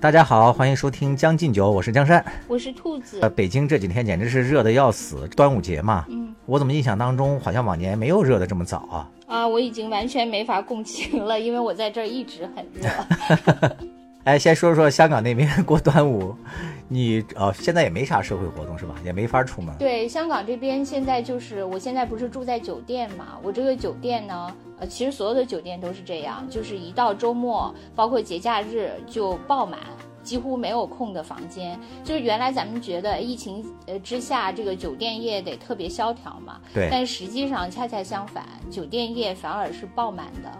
大家好，欢迎收听《将进酒》，我是江山。我是兔子呃，。北京这几天简直是热的要死，端午节嘛，嗯我怎么印象当中好像往年没有热的这么早啊？啊，我已经完全没法共情了，因为我在这儿一直很热。哎，先说说香港那边过端午，你呃现在也没啥社会活动是吧？也没法出门。对，香港这边现在就是，我现在不是住在酒店嘛，我这个酒店呢，呃，其实所有的酒店都是这样，就是一到周末，包括节假日就爆满。几乎没有空的房间，就是原来咱们觉得疫情呃之下，这个酒店业得特别萧条嘛，对。但实际上恰恰相反，酒店业反而是爆满的，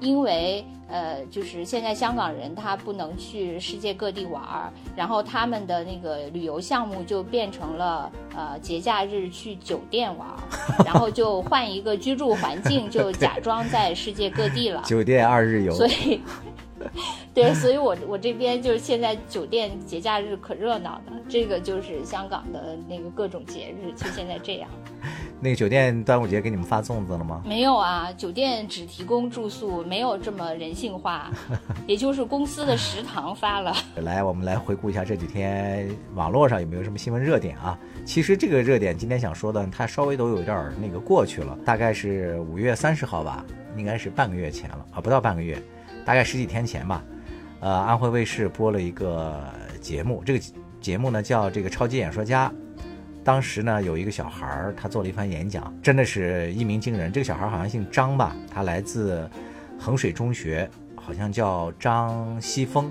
因为呃，就是现在香港人他不能去世界各地玩儿，然后他们的那个旅游项目就变成了呃节假日去酒店玩儿，然后就换一个居住环境，就假装在世界各地了。酒店二日游，所以，对，所以我我这边就是现在酒店节假日可热闹了，这个就是香港的那个各种节日，就现在这样。那个酒店端午节给你们发粽子了吗？没有啊，酒店只提供住宿，没有这么人性化，也就是公司的食堂发了。来，我们来回顾一下这几天网络上有没有什么新闻热点啊？其实这个热点今天想说的，它稍微都有点儿那个过去了，大概是五月三十号吧，应该是半个月前了啊，不到半个月，大概十几天前吧。呃，安徽卫视播了一个节目，这个节目呢叫这个超级演说家。当时呢，有一个小孩儿，他做了一番演讲，真的是一鸣惊人。这个小孩儿好像姓张吧，他来自衡水中学，好像叫张西峰。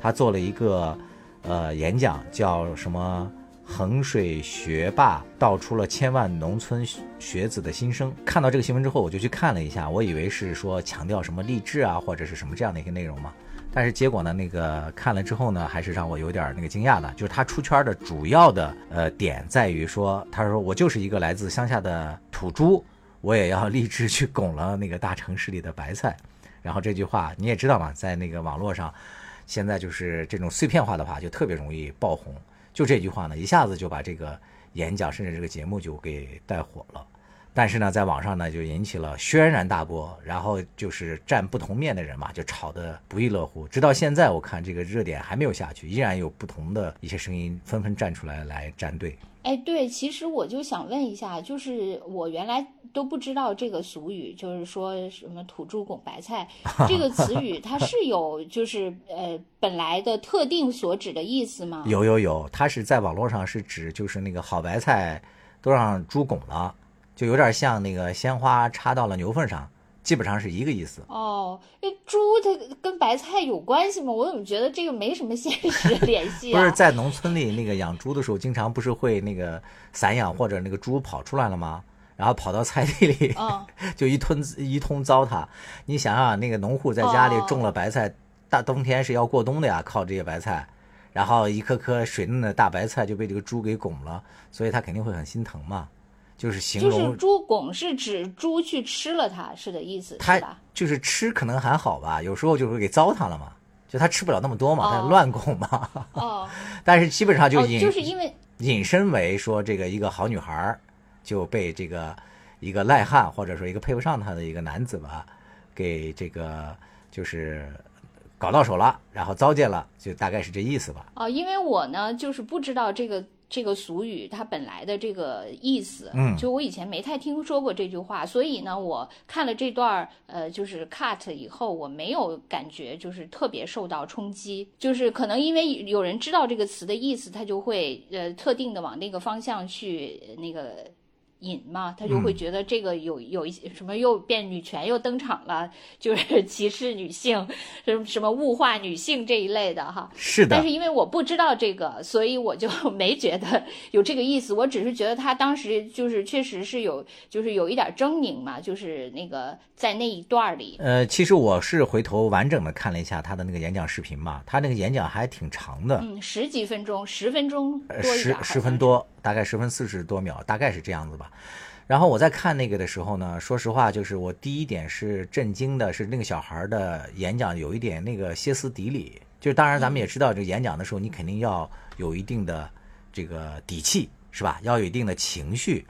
他做了一个呃演讲，叫什么“衡水学霸道出了千万农村学子的心声”。看到这个新闻之后，我就去看了一下，我以为是说强调什么励志啊，或者是什么这样的一个内容嘛。但是结果呢，那个看了之后呢，还是让我有点那个惊讶的，就是他出圈的主要的呃点在于说，他说我就是一个来自乡下的土猪，我也要立志去拱了那个大城市里的白菜。然后这句话你也知道嘛，在那个网络上，现在就是这种碎片化的话就特别容易爆红。就这句话呢，一下子就把这个演讲甚至这个节目就给带火了。但是呢，在网上呢就引起了轩然大波，然后就是站不同面的人嘛，就吵得不亦乐乎。直到现在，我看这个热点还没有下去，依然有不同的一些声音纷纷站出来来站队。哎，对，其实我就想问一下，就是我原来都不知道这个俗语，就是说什么“土猪拱白菜 ”这个词语，它是有就是呃本来的特定所指的意思吗？有有有，它是在网络上是指就是那个好白菜都让猪拱了，就有点像那个鲜花插到了牛粪上，基本上是一个意思。哦，那猪它跟白菜有关系吗？我怎么觉得这个没什么现实联系啊？不是在农村里那个养猪的时候，经常不是会那个散养或者那个猪跑出来了吗？然后跑到菜地里，嗯 就一通一通糟蹋。你想想，那个农户在家里种了白菜，大冬天是要过冬的呀，靠这些白菜，然后一颗颗水嫩的大白菜就被这个猪给拱了，所以他肯定会很心疼嘛。就是形就是容猪拱是指猪去吃了它，是的意思是？就是吃可能还好吧，有时候就会给糟蹋了嘛，就它吃不了那么多嘛，他哦乱拱嘛。哦 但是基本上就哦，引、就是因为引申为说这个一个好女孩儿就被这个一个赖汉或者说一个配不上她的一个男子吧，给这个就是搞到手了，然后糟践了，就大概是这意思吧。哦，因为我呢就是不知道这个这个俗语它本来的这个意思，嗯就我以前没太听说过这句话，所以呢，我看了这段儿呃就是 cut 以后，我没有感觉就是特别受到冲击，就是可能因为有人知道这个词的意思，他就会呃特定的往那个方向去呃那个。引嘛，他就会觉得这个有有一些什么又变女权又登场了，就是 歧视女性，什么什么物化女性这一类的哈。是的但是，因为我不知道这个，所以我就 没觉得有这个意思。我只是觉得他当时就是确实是有，就是有一点狰狞嘛，就是那个在那一段里，呃，其实我是回头完整的看了一下他的那个演讲视频嘛，他那个演讲还挺长的，嗯，十几分钟，十分钟呃多一点，十十分。多，大概十分四十多秒，大概是这样子吧。然后我在看那个的时候呢，说实话，就是我第一点是震惊的，是那个小孩的演讲有一点那个歇斯底里。就是当然咱们也知道，这演讲的时候你肯定要有一定的这个底气，是吧？要有一定的情绪。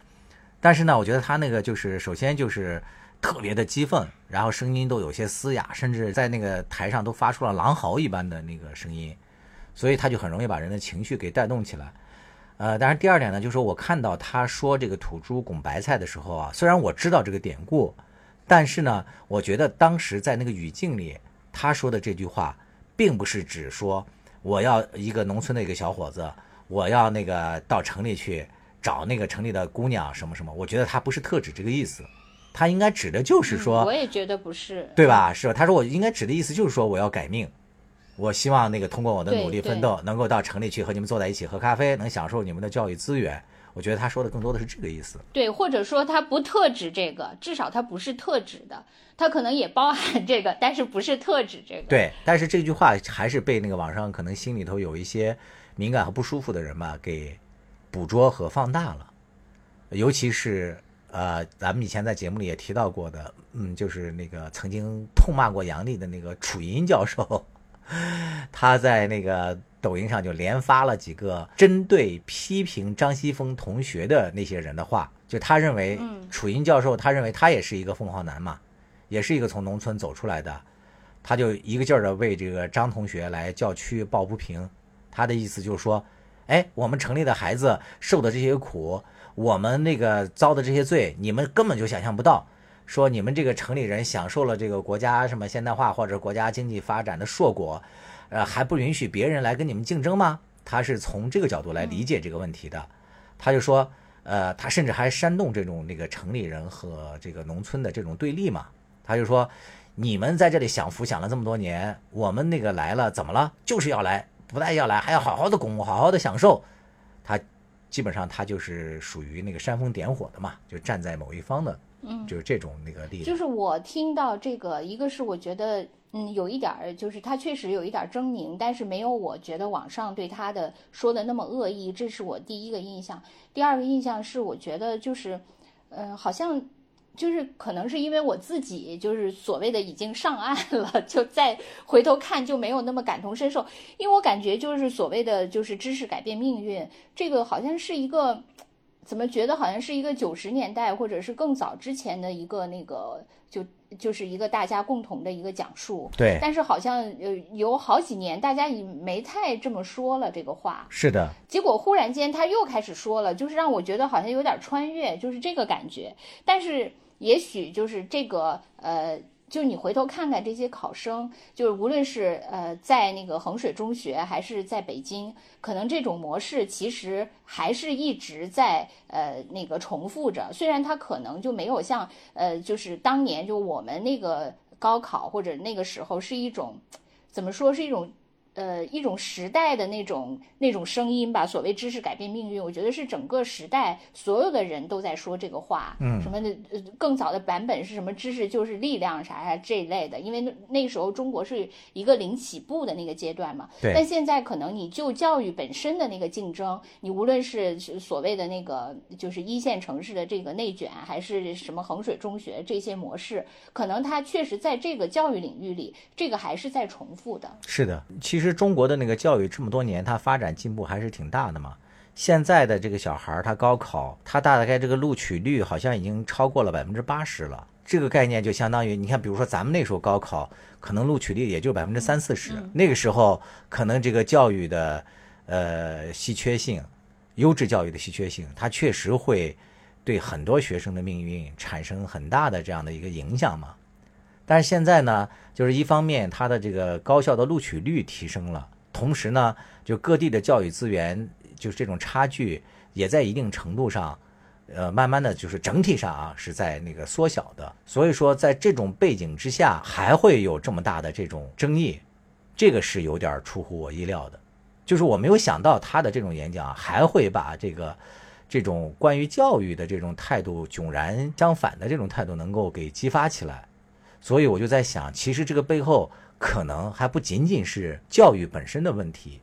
但是呢，我觉得他那个就是首先就是特别的激愤，然后声音都有些嘶哑，甚至在那个台上都发出了狼嚎一般的那个声音。所以他就很容易把人的情绪给带动起来。呃，当然第二点呢，就是说我看到他说这个土猪拱白菜的时候啊，虽然我知道这个典故，但是呢，我觉得当时在那个语境里，他说的这句话，并不是指说我要一个农村的一个小伙子，我要那个到城里去找那个城里的姑娘什么什么。我觉得他不是特指这个意思，他应该指的就是说，我也觉得不是，对吧？是吧？他说我应该指的意思就是说我要改命。我希望那个通过我的努力奋斗，能够到城里去和你们坐在一起喝咖啡，能享受你们的教育资源。我觉得他说的更多的是这个意思。对，或者说他不特指这个，至少他不是特指的，他可能也包含这个，但是不是特指这个。对，但是这句话还是被那个网上可能心里头有一些敏感和不舒服的人吧给捕捉和放大了，尤其是呃，咱们以前在节目里也提到过的，嗯，就是那个曾经痛骂过杨笠的那个楚银教授。他在那个抖音上就连发了几个针对批评张西峰同学的那些人的话，就他认为楚英教授，他认为他也是一个凤凰男嘛，也是一个从农村走出来的，他就一个劲儿的为这个张同学来叫屈抱不平。他的意思就是说，哎，我们城里的孩子受的这些苦，我们那个遭的这些罪，你们根本就想象不到。说你们这个城里人享受了这个国家什么现代化或者国家经济发展的硕果，呃，还不允许别人来跟你们竞争吗？他是从这个角度来理解这个问题的。他就说，呃，他甚至还煽动这种那个城里人和这个农村的这种对立嘛。他就说，你们在这里享福享了这么多年，我们那个来了怎么了？就是要来，不但要来，还要好好的拱，好好的享受。他基本上他就是属于那个煽风点火的嘛，就站在某一方的。嗯，就是这种那个例子。就是我听到这个，一个是我觉得，嗯，有一点儿，就是他确实有一点狰狞，但是没有我觉得网上对他的说的那么恶意，这是我第一个印象。第二个印象是，我觉得就是，呃，好像就是可能是因为我自己就是所谓的已经上岸了，就再回头看就没有那么感同身受，因为我感觉就是所谓的就是知识改变命运，这个好像是一个。怎么觉得好像是一个九十年代或者是更早之前的一个那个，就就是一个大家共同的一个讲述。对。但是好像呃有好几年大家已没太这么说了这个话。是的。结果忽然间他又开始说了，就是让我觉得好像有点穿越，就是这个感觉。但是也许就是这个呃。就你回头看看这些考生，就是无论是呃在那个衡水中学还是在北京，可能这种模式其实还是一直在呃那个重复着。虽然它可能就没有像呃就是当年就我们那个高考或者那个时候是一种怎么说是一种。呃，一种时代的那种那种声音吧，所谓知识改变命运，我觉得是整个时代所有的人都在说这个话。嗯，什么的，呃，更早的版本是什么？知识就是力量啥啥这一类的。因为那那时候中国是一个零起步的那个阶段嘛。对。但现在可能你就教育本身的那个竞争，你无论是所谓的那个就是一线城市的这个内卷，还是什么衡水中学这些模式，可能它确实在这个教育领域里，这个还是在重复的。是的，其实。实中国的那个教育这么多年，它发展进步还是挺大的嘛。现在的这个小孩儿，他高考，他大概这个录取率好像已经超过了百分之八十了。这个概念就相当于，你看，比如说咱们那时候高考，可能录取率也就百分之三四十。那个时候，可能这个教育的呃稀缺性，优质教育的稀缺性，它确实会对很多学生的命运产生很大的这样的一个影响嘛。但是现在呢，就是一方面它的这个高校的录取率提升了，同时呢，就各地的教育资源，就是这种差距也在一定程度上，呃，慢慢的就是整体上啊是在那个缩小的。所以说，在这种背景之下，还会有这么大的这种争议，这个是有点出乎我意料的。就是我没有想到他的这种演讲还会把这个这种关于教育的这种态度迥然相反的这种态度能够给激发起来。所以我就在想，其实这个背后可能还不仅仅是教育本身的问题，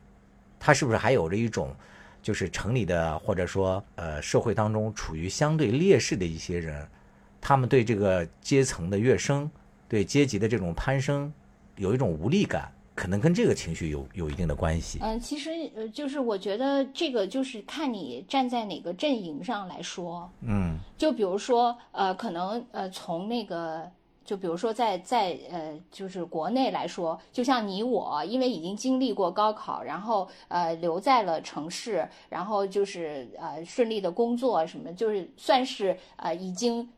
它是不是还有着一种，就是城里的或者说呃社会当中处于相对劣势的一些人，他们对这个阶层的跃升，对阶级的这种攀升，有一种无力感，可能跟这个情绪有有一定的关系。嗯，其实呃，就是我觉得这个就是看你站在哪个阵营上来说。嗯，就比如说呃，可能呃从那个。就比如说在在呃，就是国内来说，就像你我，因为已经经历过高考，然后呃留在了城市，然后就是呃顺利的工作什么，就是算是呃已经。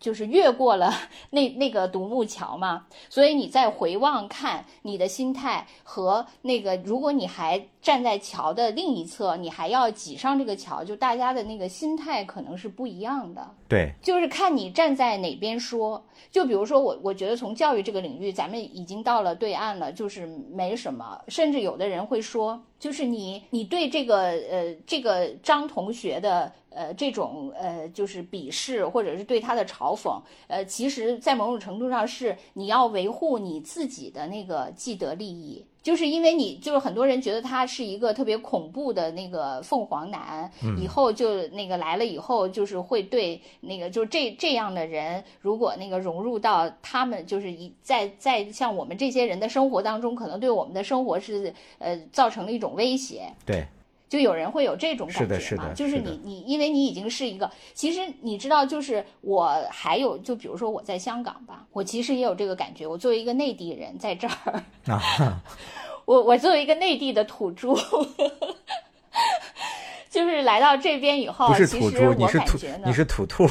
就是越过了 那那个独木桥嘛，所以你再回望看你的心态和那个，如果你还站在桥的另一侧，你还要挤上这个桥，就大家的那个心态可能是不一样的。对，就是看你站在哪边说。就比如说我，我觉得从教育这个领域，咱们已经到了对岸了，就是没什么。甚至有的人会说，就是你你对这个呃这个张同学的。呃，这种呃，就是鄙视或者是对他的嘲讽，呃，其实，在某种程度上是你要维护你自己的那个既得利益。就是因为你，就是很多人觉得他是一个特别恐怖的那个凤凰男，以后就那个来了以后，就是会对那个就这这样的人，如果那个融入到他们，就是一在在像我们这些人的生活当中，可能对我们的生活是呃造成了一种威胁。对。就有人会有这种感觉嘛？就是你你，因为你已经是一个，其实你知道，就是我还有，就比如说我在香港吧，我其实也有这个感觉。我作为一个内地人在这儿 我我作为一个内地的土著，就是来到这边以后，不是土著，你是土，你是土兔。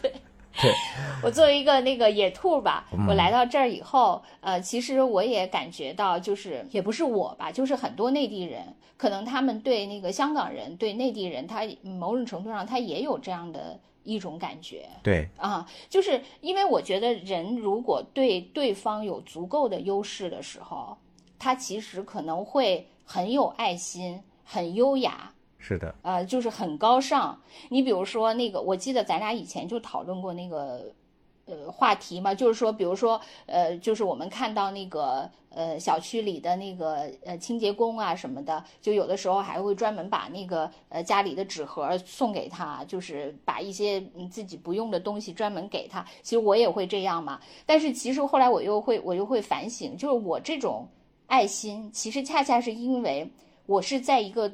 对。对，我作为一个那个野兔吧，我来到这儿以后，呃，其实我也感觉到，就是也不是我吧，就是很多内地人，可能他们对那个香港人、对内地人，他某种程度上他也有这样的一种感觉。对，啊，就是因为我觉得人如果对对方有足够的优势的时候，他其实可能会很有爱心，很优雅。是的，呃，就是很高尚。你比如说那个，我记得咱俩以前就讨论过那个，呃，话题嘛，就是说，比如说，呃，就是我们看到那个，呃，小区里的那个，呃，清洁工啊什么的，就有的时候还会专门把那个，呃，家里的纸盒送给他，就是把一些自己不用的东西专门给他。其实我也会这样嘛，但是其实后来我又会，我又会反省，就是我这种爱心，其实恰恰是因为我是在一个。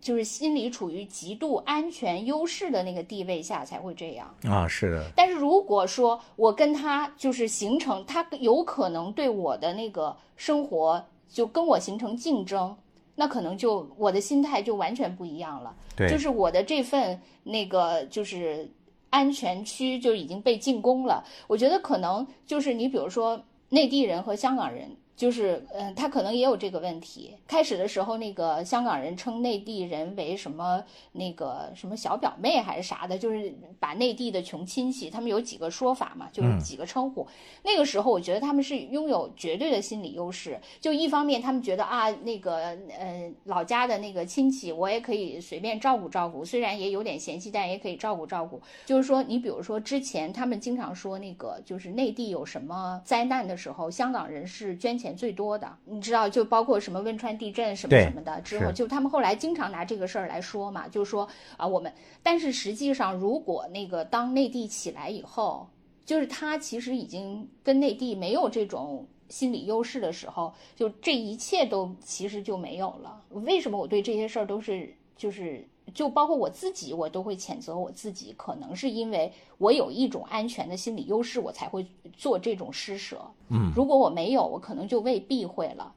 就是心理处于极度安全优势的那个地位下才会这样啊，是的。但是如果说我跟他就是形成，他有可能对我的那个生活就跟我形成竞争，那可能就我的心态就完全不一样了。对，就是我的这份那个就是安全区就已经被进攻了。我觉得可能就是你比如说内地人和香港人。就是，嗯，他可能也有这个问题。开始的时候，那个香港人称内地人为什么那个什么小表妹还是啥的，就是把内地的穷亲戚，他们有几个说法嘛，就是几个称呼。那个时候，我觉得他们是拥有绝对的心理优势。就一方面，他们觉得啊，那个呃老家的那个亲戚，我也可以随便照顾照顾，虽然也有点嫌弃，但也可以照顾照顾。就是说，你比如说之前他们经常说那个，就是内地有什么灾难的时候，香港人是捐钱。最多的，你知道，就包括什么汶川地震什么什么的之后，就他们后来经常拿这个事儿来说嘛，就是说啊，我们，但是实际上，如果那个当内地起来以后，就是他其实已经跟内地没有这种心理优势的时候，就这一切都其实就没有了。为什么我对这些事儿都是就是？就包括我自己，我都会谴责我自己，可能是因为我有一种安全的心理优势，我才会做这种施舍。嗯，如果我没有，我可能就未必会了。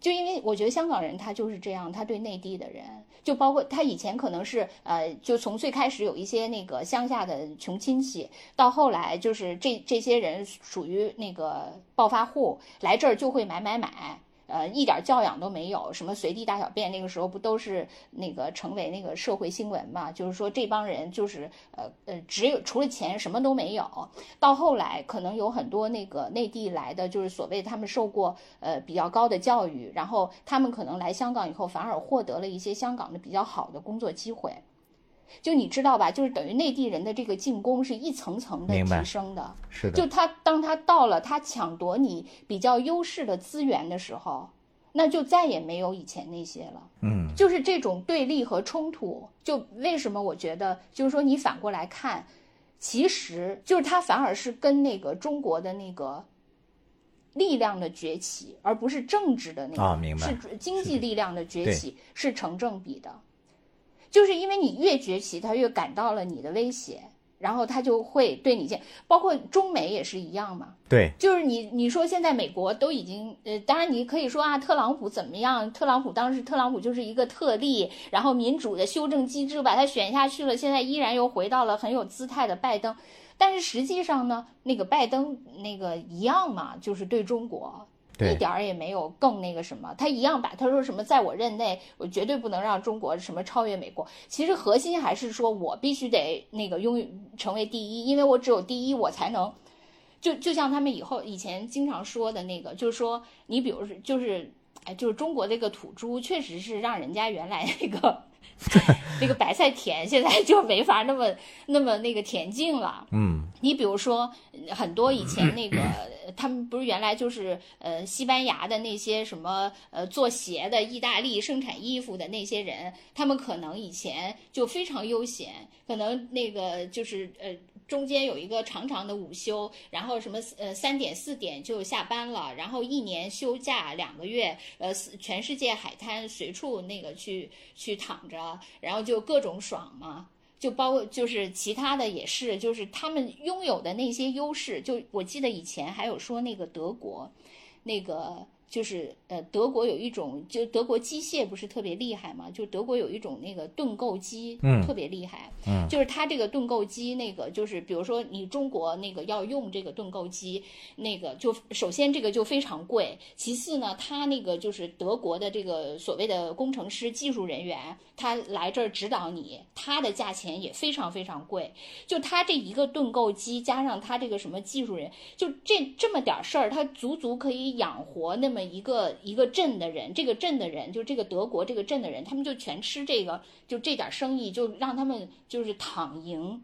就因为我觉得香港人他就是这样，他对内地的人，就包括他以前可能是呃，就从最开始有一些那个乡下的穷亲戚，到后来就是这这些人属于那个暴发户，来这儿就会买买买。呃，一点教养都没有，什么随地大小便，那个时候不都是那个成为那个社会新闻嘛？就是说这帮人就是呃呃，只有除了钱什么都没有。到后来可能有很多那个内地来的，就是所谓他们受过呃比较高的教育，然后他们可能来香港以后反而获得了一些香港的比较好的工作机会。就你知道吧，就是等于内地人的这个进攻是一层层的提升的，是的。就他当他到了他抢夺你比较优势的资源的时候，那就再也没有以前那些了。嗯，就是这种对立和冲突。就为什么我觉得，就是说你反过来看，其实就是他反而是跟那个中国的那个力量的崛起，而不是政治的那个，是经济力量的崛起是成正比的。就是因为你越崛起，他越感到了你的威胁，然后他就会对你这，包括中美也是一样嘛。对，就是你你说现在美国都已经呃，当然你可以说啊，特朗普怎么样？特朗普当时特朗普就是一个特例，然后民主的修正机制把他选下去了，现在依然又回到了很有姿态的拜登。但是实际上呢，那个拜登那个一样嘛，就是对中国。一点儿也没有更那个什么，他一样把他说什么，在我任内，我绝对不能让中国什么超越美国。其实核心还是说我必须得那个拥成为第一，因为我只有第一，我才能。就就像他们以后以前经常说的那个，就是说你比如说就是哎，就是中国这个土猪，确实是让人家原来那个。那个白菜田现在就没法那么那么那个田径了。嗯，你比如说很多以前那个他们不是原来就是呃西班牙的那些什么呃做鞋的、意大利生产衣服的那些人，他们可能以前就非常悠闲，可能那个就是呃。中间有一个长长的午休，然后什么呃三点四点就下班了，然后一年休假两个月，呃全世界海滩随处那个去去躺着，然后就各种爽嘛，就包就是其他的也是，就是他们拥有的那些优势，就我记得以前还有说那个德国，那个。就是呃，德国有一种，就德国机械不是特别厉害嘛？就德国有一种那个盾构机，嗯，特别厉害，嗯，就是它这个盾构机，那个就是比如说你中国那个要用这个盾构机，那个就首先这个就非常贵，其次呢，它那个就是德国的这个所谓的工程师、技术人员，他来这儿指导你，他的价钱也非常非常贵。就他这一个盾构机加上他这个什么技术人，就这这么点事儿，他足足可以养活那么。一个一个镇的人，这个镇的人，就这个德国这个镇的人，他们就全吃这个，就这点生意，就让他们就是躺赢。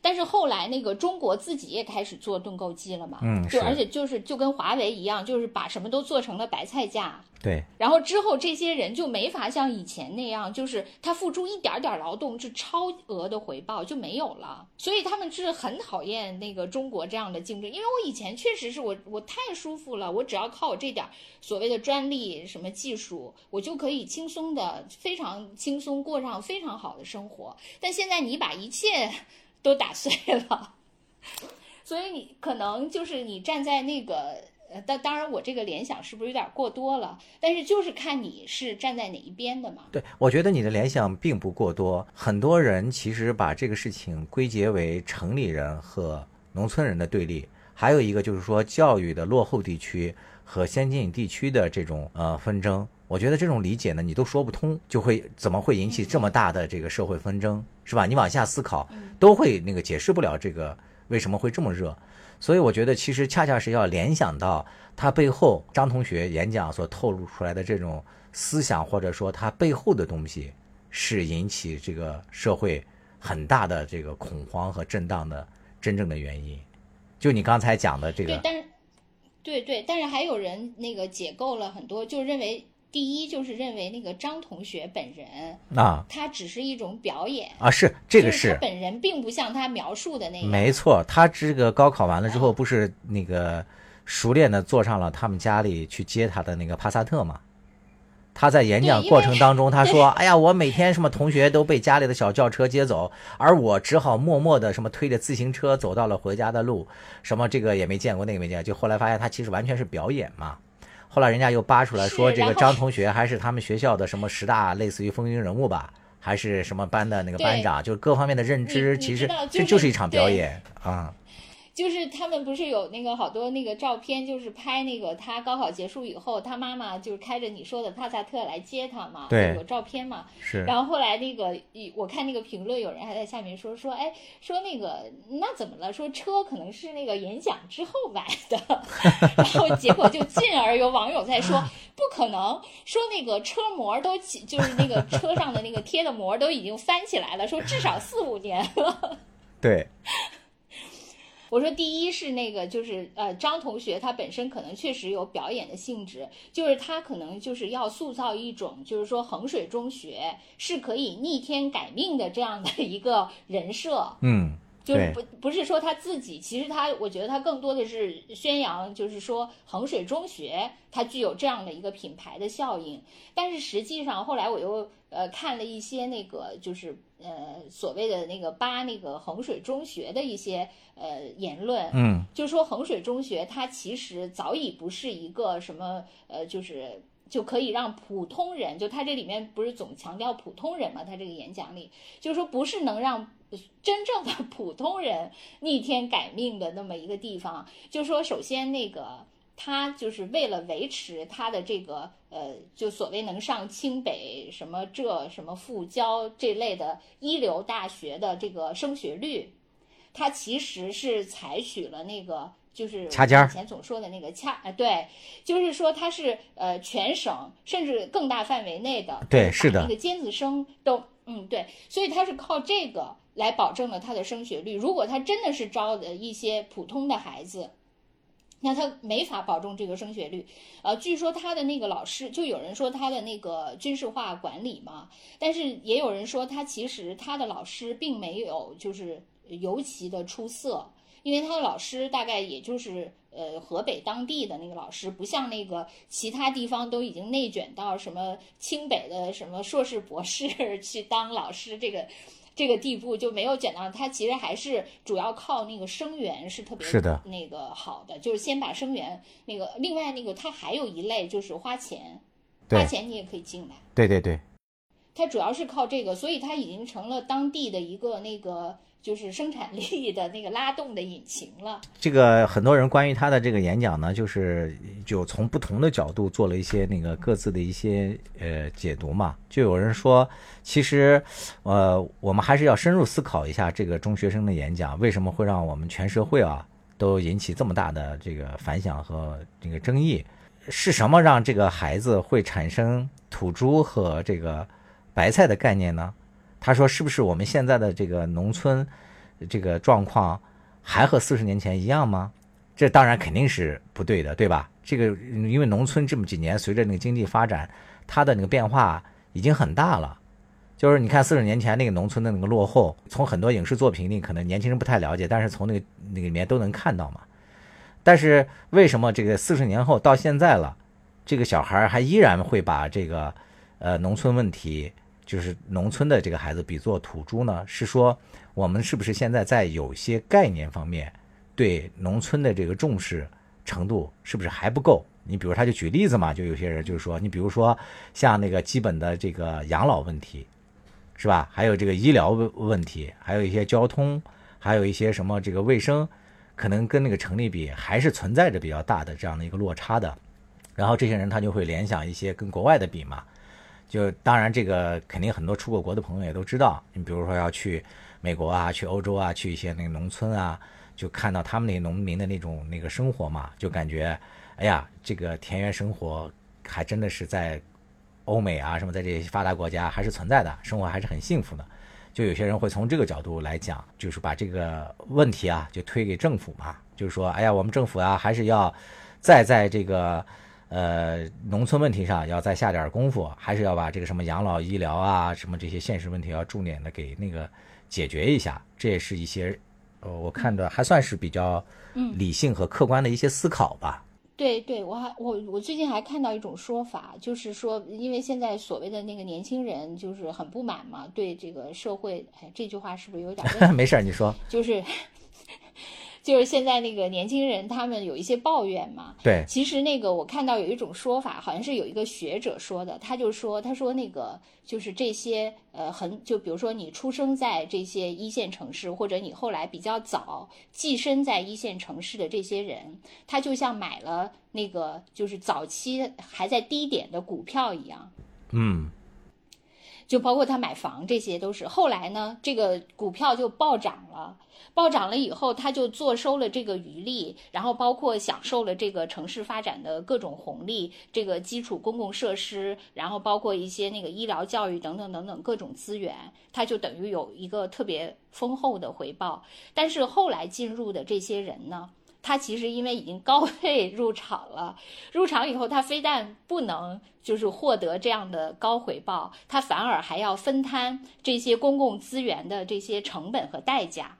但是后来那个中国自己也开始做盾构机了嘛，嗯，就而且就是就跟华为一样，就是把什么都做成了白菜价。对。然后之后这些人就没法像以前那样，就是他付出一点点劳动就超额的回报就没有了，所以他们是很讨厌那个中国这样的竞争。因为我以前确实是我我太舒服了，我只要靠我这点所谓的专利什么技术，我就可以轻松的非常轻松过上非常好的生活。但现在你把一切。都打碎了，所以你可能就是你站在那个，呃，当当然我这个联想是不是有点过多了？但是就是看你是站在哪一边的嘛。对，我觉得你的联想并不过多。很多人其实把这个事情归结为城里人和农村人的对立，还有一个就是说教育的落后地区和先进地区的这种呃纷争。我觉得这种理解呢，你都说不通，就会怎么会引起这么大的这个社会纷争，是吧？你往下思考，都会那个解释不了这个为什么会这么热。所以我觉得其实恰恰是要联想到他背后张同学演讲所透露出来的这种思想，或者说他背后的东西，是引起这个社会很大的这个恐慌和震荡的真正的原因。就你刚才讲的这个，对，但是对对，但是还有人那个解构了很多，就认为。第一就是认为那个张同学本人啊，他只是一种表演啊，是这个是他本人并不像他描述的那样。没错，他这个高考完了之后，不是那个熟练的坐上了他们家里去接他的那个帕萨特嘛？他在演讲过程当中，他说：“哎呀，我每天什么同学都被家里的小轿车接走，而我只好默默的什么推着自行车走到了回家的路，什么这个也没见过，那个没见，就后来发现他其实完全是表演嘛。”后来人家又扒出来说，这个张同学还是他们学校的什么十大类似于风云人物吧，还是什么班的那个班长，就是各方面的认知，其实这就是一场表演啊。就是他们不是有那个好多那个照片，就是拍那个他高考结束以后，他妈妈就是开着你说的帕萨特来接他嘛，对，有照片嘛。是。然后后来那个，我看那个评论，有人还在下面说说，哎，说那个那怎么了？说车可能是那个演讲之后买的，然后结果就进而有网友在说，不可能，说那个车模都起，就是那个车上的那个贴的膜都已经翻起来了，说至少四五年了。对。我说，第一是那个，就是呃，张同学他本身可能确实有表演的性质，就是他可能就是要塑造一种，就是说衡水中学是可以逆天改命的这样的一个人设。嗯，就是不不是说他自己，其实他我觉得他更多的是宣扬，就是说衡水中学它具有这样的一个品牌的效应。但是实际上后来我又呃看了一些那个就是呃所谓的那个扒那个衡水中学的一些呃言论，嗯，就是说衡水中学它其实早已不是一个什么呃就是。就可以让普通人，就他这里面不是总强调普通人嘛？他这个演讲里就是说，不是能让真正的普通人逆天改命的那么一个地方。就说首先那个他就是为了维持他的这个呃，就所谓能上清北什么浙什么复交这类的一流大学的这个升学率，它其实是采取了那个。就是掐尖儿，以前总说的那个掐，呃，对，就是说它是呃全省甚至更大范围内的，对，是的，那个尖子生都，嗯，对，所以它是靠这个来保证了它的升学率。如果它真的是招的一些普通的孩子，那他没法保证这个升学率。呃，据说他的那个老师，就有人说他的那个军事化管理嘛，但是也有人说他其实他的老师并没有就是尤其的出色。因为他的老师大概也就是呃河北当地的那个老师，不像那个其他地方都已经内卷到什么清北的什么硕士博士 去当老师这个这个地步，就没有卷到他。其实还是主要靠那个生源是特别是的那个好的，就是先把生源那个。另外那个他还有一类就是花钱，花钱你也可以进来。对对对，他主要是靠这个，所以他已经成了当地的一个那个。就是生产力 的那个拉动的引擎了。这个很多人关于他的这个演讲呢，就是就从不同的角度做了一些那个各自的一些呃解读嘛。就有人说，其实呃我们还是要深入思考一下这个中学生的演讲为什么会让我们全社会啊都引起这么大的这个反响和这个争议，是什么让这个孩子会产生土猪和这个白菜的概念呢？他说：“是不是我们现在的这个农村，这个状况还和四十年前一样吗？这当然肯定是不对的，对吧？这个因为农村这么几年随着那个经济发展，它的那个变化已经很大了。就是你看四十年前那个农村的那个落后，从很多影视作品里可能年轻人不太了解，但是从那个那个里面都能看到嘛。但是为什么这个四十年后到现在了，这个小孩还依然会把这个呃农村问题？”就是农村的这个孩子比作土猪呢，是说我们是不是现在在有些概念方面对农村的这个重视程度是不是还不够？你比如他就举例子嘛，就有些人就是说，你比如说像那个基本的这个养老问题，是吧？还有这个医疗问题，还有一些交通，还有一些什么这个卫生，可能跟那个城里比还是存在着比较大的这样的一个落差的。然后这些人他就会联想一些跟国外的比嘛。就当然，这个肯定很多出过国的朋友也都知道。你比如说要去美国啊，去欧洲啊，去一些那个农村啊，就看到他们那农民的那种那个生活嘛，就感觉，哎呀，这个田园生活还真的是在欧美啊什么在这些发达国家还是存在的，生活还是很幸福的。就有些人会从这个角度来讲，就是把这个问题啊就推给政府嘛，就是说，哎呀，我们政府啊还是要再在这个。呃，农村问题上要再下点功夫，还是要把这个什么养老医疗啊，什么这些现实问题要重点的给那个解决一下。这也是一些，呃，我看着还算是比较理性和客观的一些思考吧。对对，我还我我最近还看到一种说法，就是说，因为现在所谓的那个年轻人就是很不满嘛，对这个社会，哎，这句话是不是有点？没事，你说。就是。就是现在那个年轻人，他们有一些抱怨嘛。对，其实那个我看到有一种说法，好像是有一个学者说的，他就说，他说那个就是这些呃，很就比如说你出生在这些一线城市，或者你后来比较早寄生在一线城市的这些人，他就像买了那个就是早期还在低点的股票一样。嗯。就包括他买房，这些都是后来呢，这个股票就暴涨了，暴涨了以后，他就坐收了这个余利，然后包括享受了这个城市发展的各种红利，这个基础公共设施，然后包括一些那个医疗教育等等等等各种资源，他就等于有一个特别丰厚的回报。但是后来进入的这些人呢？他其实因为已经高 配入场了，入场以后，他非但不能就是获得这样的高回报，他反而还要分摊这些公共资源的这些成本和代价，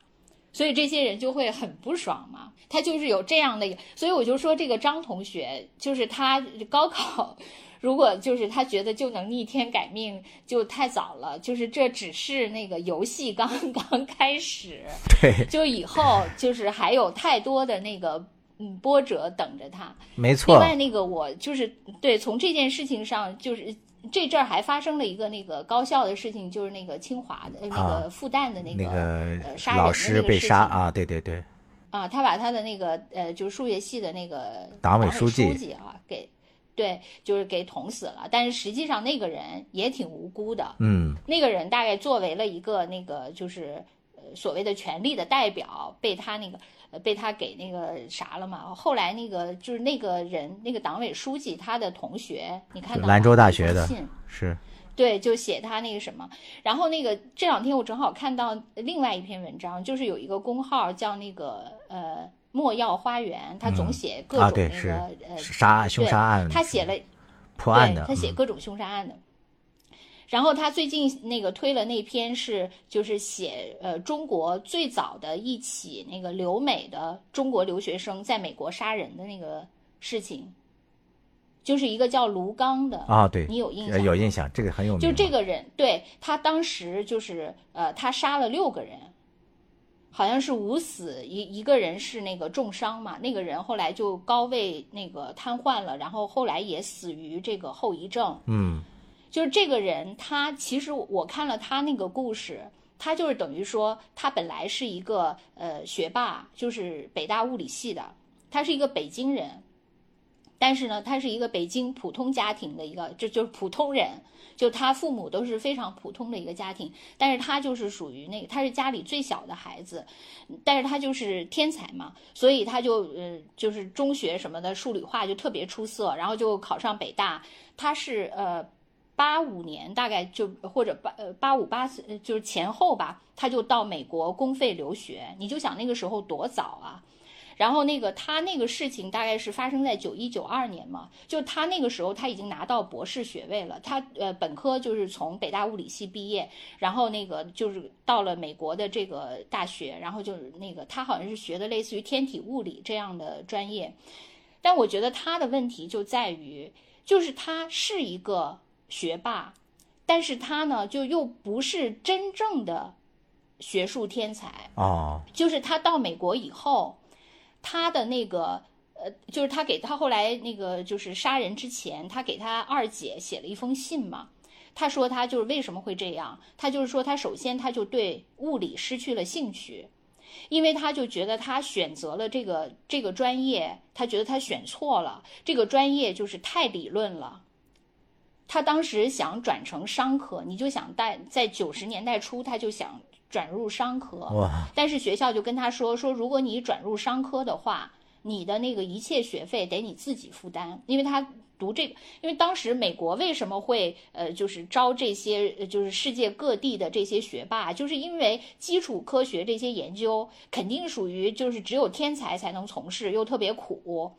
所以这些人就会很不爽嘛。他就是有这样的，所以我就说这个张同学，就是他高考，如果就是他觉得就能逆天改命，就太早了。就是这只是那个游戏刚 刚开始，对，就以后就是还有太多的那个嗯波折等着他。没错。另外那个我就是对从这件事情上，就是这阵儿还发生了一个那个高校的事情，就是那个清华的那个复旦的那个呃杀老师被杀啊，对对对。啊，他把他的那个呃，就是数学系的那个党委书记啊，给对，就是给捅死了。但是实际上那个人也挺无辜的，嗯，那个人大概作为了一个那个就是呃所谓的权力的代表，被他那个呃被他给那个啥了嘛。后来那个就是那个人，那个党委书记他的同学，你看到兰州大学的信是。对，就写他那个什么，然后那个这两天我正好看到另外一篇文章，就是有一个公号叫那个呃莫要花园，他总写各种那个呃杀案凶杀案，他写了破案的，他写各种凶杀案的。然后他最近那个推了那篇是就是写呃中国最早的一起那个留美的中国留学生在美国杀人的那个事情。就是一个叫卢刚的啊，对你有印象？有印象，这个很有名。就这个人，对他当时就是呃，他杀了六个人，好像是五死一一个人是那个重伤嘛。那个人后来就高位那个瘫痪了，然后后来也死于这个后遗症。嗯，就是这个人，他其实我看了他那个故事，他就是等于说他本来是一个呃学霸，就是北大物理系的，他是一个北京人。但是呢，他是一个北京普通家庭的一个，就就是普通人，就他父母都是非常普通的一个家庭，但是他就是属于那个，他是家里最小的孩子，但是他就是天才嘛，所以他就呃，就是中学什么的数理化就特别出色，然后就考上北大。他是呃八五年大概就或者八呃八五八四就是前后吧，他就到美国公费留学，你就想那个时候多早啊。然后那个他那个事情大概是发生在九一九二年嘛，就他那个时候他已经拿到博士学位了，他呃本科就是从北大物理系毕业，然后那个就是到了美国的这个大学，然后就是那个他好像是学的类似于天体物理这样的专业，但我觉得他的问题就在于，就是他是一个学霸，但是他呢就又不是真正的学术天才哦，就是他到美国以后。他的那个，呃，就是他给他后来那个就是杀人之前，他给他二姐写了一封信嘛。他说他就是为什么会这样？他就是说他首先他就对物理失去了兴趣，因为他就觉得他选择了这个这个专业，他觉得他选错了，这个专业就是太理论了。他当时想转成商科，你就想在在九十年代初他就想。转入商科，但是学校就跟他说说，如果你转入商科的话，你的那个一切学费得你自己负担，因为他读这个，因为当时美国为什么会呃就是招这些就是世界各地的这些学霸，就是因为基础科学这些研究肯定属于就是只有天才才能从事，又特别苦。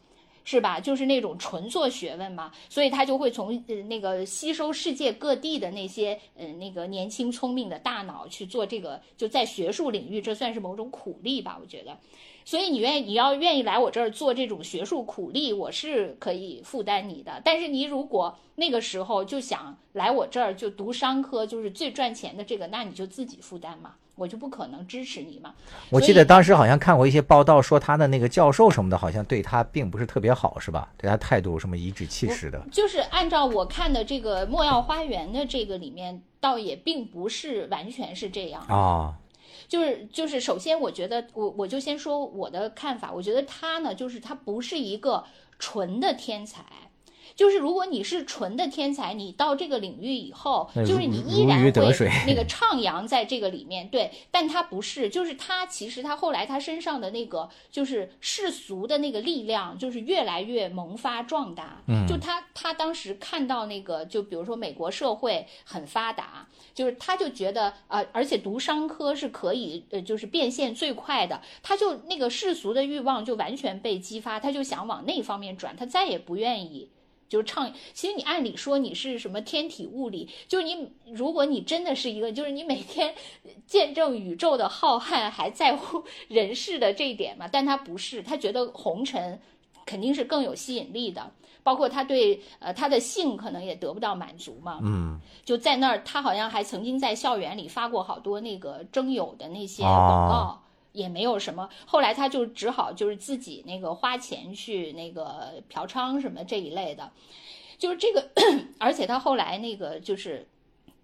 是吧？就是那种纯做学问嘛，所以他就会从呃那个吸收世界各地的那些呃那个年轻聪明的大脑去做这个，就在学术领域，这算是某种苦力吧？我觉得，所以你愿意你要愿意来我这儿做这种学术苦力，我是可以负担你的。但是你如果那个时候就想来我这儿就读商科，就是最赚钱的这个，那你就自己负担嘛。我就不可能支持你嘛。我记得当时好像看过一些报道，说他的那个教授什么的，好像对他并不是特别好，是吧？对他态度什么颐指气使的。就是按照我看的这个《莫要花园》的这个里面，倒也并不是完全是这样啊。就是就是，首先我觉得我我就先说我的看法，我觉得他呢，就是他不是一个纯的天才。就是如果你是纯的天才，你到这个领域以后，就是你依然会那个 徜徉在这个里面。对，但他不是，就是他其实他后来他身上的那个就是世俗的那个力量，就是越来越萌发壮大。嗯，就他他当时看到那个，就比如说美国社会很发达，就是他就觉得呃，而且读商科是可以呃，就是变现最快的，他就那个世俗的欲望就完全被激发，他就想往那方面转，他再也不愿意。就是畅。其实你按理说你是什么天体物理，就是你如果你真的是一个，就是你每天见证宇宙的浩瀚，还在乎人世的这一点嘛？但他不是，他觉得红尘肯定是更有吸引力的。包括他对呃他的性可能也得不到满足嘛，嗯，就在那儿，他好像还曾经在校园里发过好多那个征友的那些广告，也没有什么。后来他就只好就是自己那个花钱去那个嫖娼什么这一类的，就是这个，而且他后来那个就是。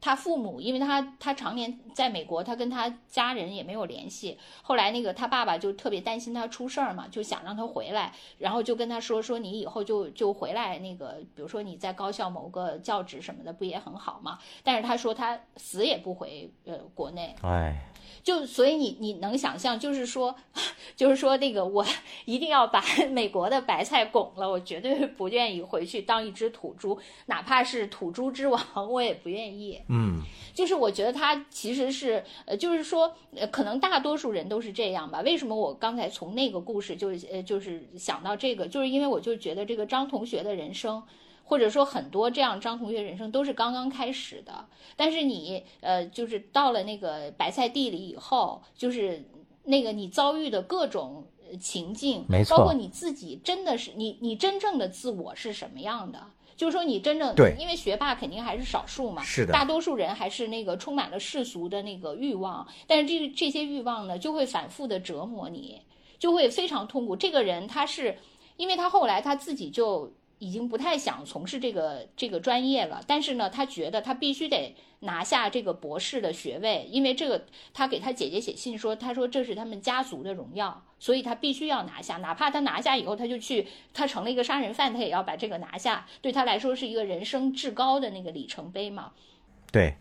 他父母，因为他他常年在美国，他跟他家人也没有联系。后来那个他爸爸就特别担心他出事儿嘛，就想让他回来，然后就跟他说说你以后就就回来那个，比如说你在高校某个教职什么的，不也很好嘛？但是他说他死也不回呃国内。哎。就所以你你能想象，就是说，就是说那个我 一定要把美国的白菜拱了，我绝对不愿意回去当一只土猪，哪怕是土猪之王，我也不愿意。嗯，就是我觉得他其实是呃，就是说呃，可能大多数人都是这样吧。为什么我刚才从那个故事就呃就是想到这个，就是因为我就觉得这个张同学的人生。或者说很多这样张同学人生都是刚刚开始的，但是你呃就是到了那个白菜地里以后，就是那个你遭遇的各种情境，没错，包括你自己真的是你你真正的自我是什么样的？就是说你真正对，因为学霸肯定还是少数嘛，是的，大多数人还是那个充满了世俗的那个欲望，但是这这些欲望呢就会反复的折磨你，就会非常痛苦。这个人他是因为他后来他自己就。已经不太想从事这个这个专业了，但是呢，他觉得他必须得拿下这个博士的学位，因为这个他给他姐姐写信说，他说这是他们家族的荣耀，所以他必须要拿下，哪怕他拿下以后他就去，他成了一个杀人犯，他也要把这个拿下，对他来说是一个人生至高的那个里程碑嘛。对，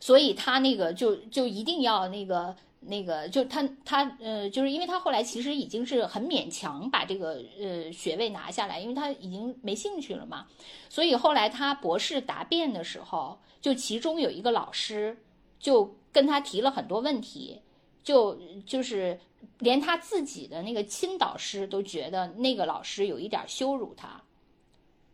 所以他那个就就一定要那个。那个就他他呃，就是因为他后来其实已经是很勉强把这个呃学位拿下来，因为他已经没兴趣了嘛。所以后来他博士答辩的时候，就其中有一个老师就跟他提了很多问题，就就是连他自己的那个亲导师都觉得那个老师有一点羞辱他，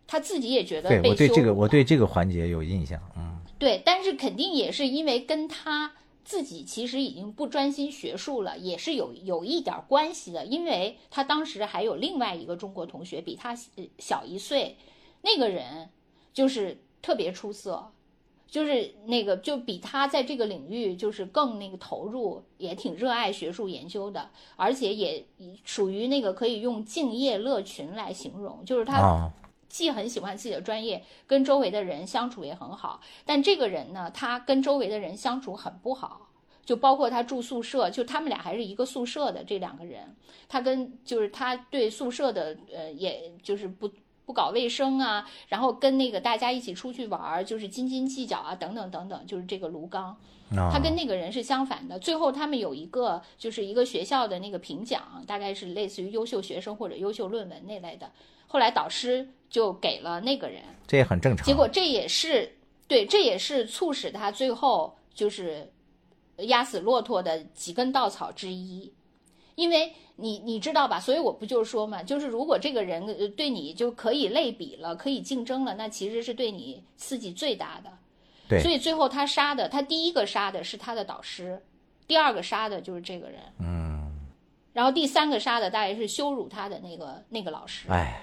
他自己也觉得对我对这个我对这个环节有印象，嗯，对，但是肯定也是因为跟他。自己其实已经不专心学术了，也是有有一点关系的，因为他当时还有另外一个中国同学比他小一岁，那个人就是特别出色，就是那个就比他在这个领域就是更那个投入，也挺热爱学术研究的，而且也属于那个可以用敬业乐群来形容，就是他。既很喜欢自己的专业，跟周围的人相处也很好。但这个人呢，他跟周围的人相处很不好，就包括他住宿舍，就他们俩还是一个宿舍的这两个人，他跟就是他对宿舍的呃，也就是不不搞卫生啊，然后跟那个大家一起出去玩儿，就是斤斤计较啊，等等等等，就是这个卢刚，他跟那个人是相反的。最后他们有一个就是一个学校的那个评奖，大概是类似于优秀学生或者优秀论文那类的。后来导师就给了那个人，这也很正常。结果这也是对，这也是促使他最后就是压死骆驼的几根稻草之一。因为你你知道吧？所以我不就是说嘛，就是如果这个人对你就可以类比了，可以竞争了，那其实是对你刺激最大的。对，所以最后他杀的，他第一个杀的是他的导师，第二个杀的就是这个人。嗯，然后第三个杀的大概是羞辱他的那个那个老师。哎。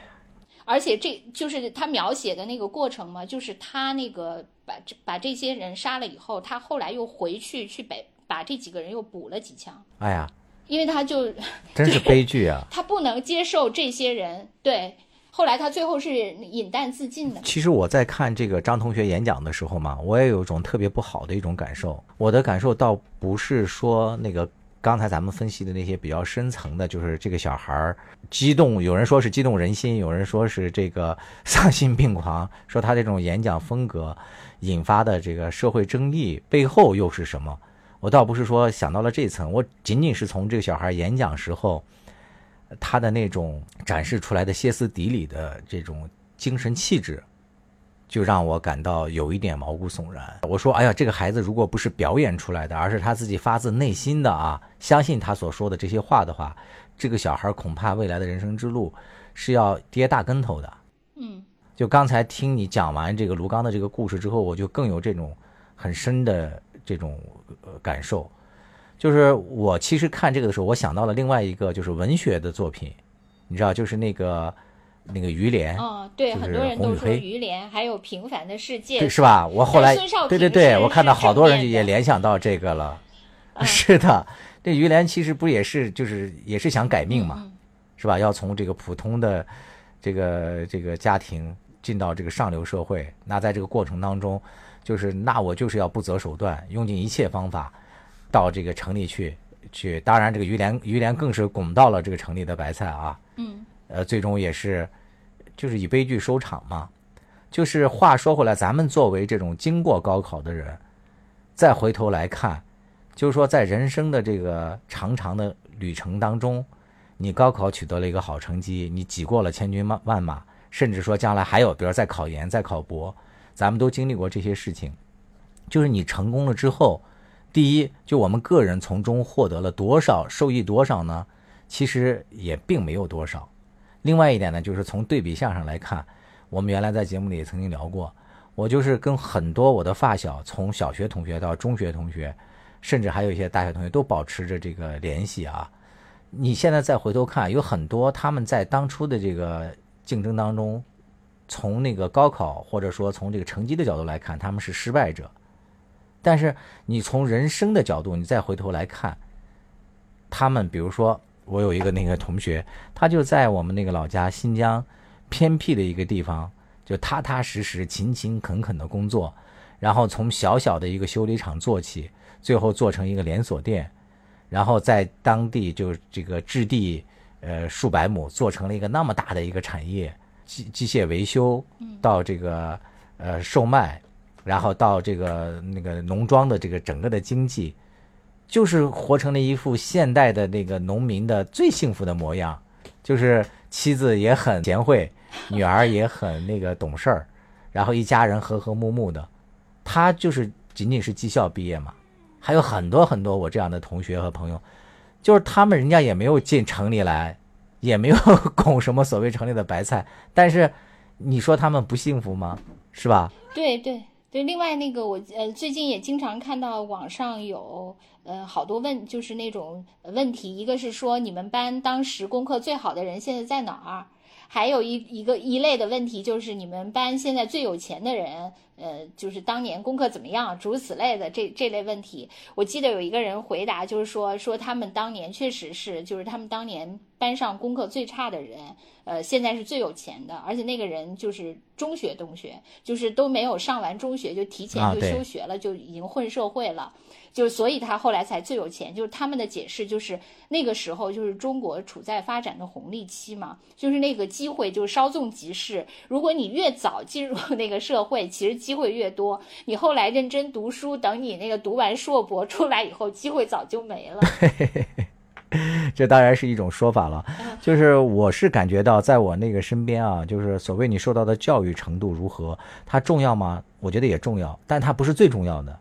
而且这就是他描写的那个过程嘛，就是他那个把这把这些人杀了以后，他后来又回去去北把这几个人又补了几枪。哎呀，因为他就 真是悲剧啊！他不能接受这些人，对，后来他最后是饮弹自尽的。其实我在看这个张同学演讲的时候嘛，我也有一种特别不好的一种感受。我的感受倒不是说那个。刚才咱们分析的那些比较深层的，就是这个小孩儿激动，有人说是激动人心，有人说是这个丧心病狂，说他这种演讲风格引发的这个社会争议背后又是什么？我倒不是说想到了这层，我仅仅是从这个小孩演讲时候他的那种展示出来的歇斯底里的这种精神气质。就让我感到有一点毛骨悚然。我说：“哎呀，这个孩子如果不是表演出来的，而是他自己发自内心的啊，相信他所说的这些话的话，这个小孩恐怕未来的人生之路是要跌大跟头的。”嗯，就刚才听你讲完这个卢刚的这个故事之后，我就更有这种很深的这种呃感受。就是我其实看这个的时候，我想到了另外一个就是文学的作品，你知道，就是那个那个于连，哦，对，很多人都说于连，还有《平凡的世界对，》是吧？我后来对对对，我看到好多人也联想到这个了。嗯 是的，这于连其实不也是就是也是想改命嘛，嗯是吧？要从这个普通的这个这个家庭进到这个上流社会，那在这个过程当中，就是那我就是要不择手段，用尽一切方法到这个城里去去。当然，这个于连于连更是拱到了这个城里的白菜啊，嗯呃，最终也是就是以悲剧收场嘛。就是话说回来，咱们作为这种经过高考的人，再回头来看，就是说在人生的这个长长的旅程当中，你高考取得了一个好成绩，你挤过了千军万万马，甚至说将来还有，比如再考研、再考博，咱们都经历过这些事情。就是你成功了之后，第一，就我们个人从中获得了多少，受益多少呢？其实也并没有多少。另外一点呢，就是从对比项上来看，我们原来在节目里也曾经聊过，我就是跟很多我的发小，从小学同学到中学同学，甚至还有一些大学同学，都保持着这个联系啊。你现在再回头看，有很多他们在当初的这个竞争当中，从那个高考或者说从这个成绩的角度来看，他们是失败者。但是你从人生的角度，你再回头来看，他们比如说，我有一个那个同学，他就在我们那个老家新疆偏僻的一个地方，就踏踏实实、勤勤恳恳的工作，然后从小小的一个修理厂做起，最后做成一个连锁店，然后在当地就这个置地呃数百亩，做成了一个那么大的一个产业，机机械维修到这个呃售卖。然后到这个那个农庄的这个整个的经济，就是活成了一副现代的那个农民的最幸福的模样，就是妻子也很贤惠，女儿也很那个懂事儿，然后一家人和和睦睦的。他就是仅仅是技校毕业嘛，还有很多很多我这样的同学和朋友，就是他们人家也没有进城里来，也没有拱什么所谓城里的白菜，但是你说他们不幸福吗？是吧？对对对，另外那个我呃最近也经常看到网上有呃好多问，就是那种问题，一个是说你们班当时功课最好的人现在在哪儿？还有一一个一类的问题就是你们班现在最有钱的人，呃，就是当年功课怎么样，诸如此类的这这类问题。我记得有一个人回答，就是说说他们当年确实是，就是他们当年班上功课最差的人，呃，现在是最有钱的，而且那个人就是中学同学，就是都没有上完中学就提前就休学了，就已经混社会了。就所以他后来才最有钱，就是他们的解释就是那个时候就是中国处在发展的红利期嘛，就是那个机会就稍纵即逝。如果你越早进入那个社会，其实机会越多。你后来认真读书，等你那个读完硕博出来以后，机会早就没了。这当然是一种说法了，就是我是感觉到，在我那个身边啊，就是所谓你受到的教育程度如何，它重要吗？我觉得也重要，但它不是最重要的。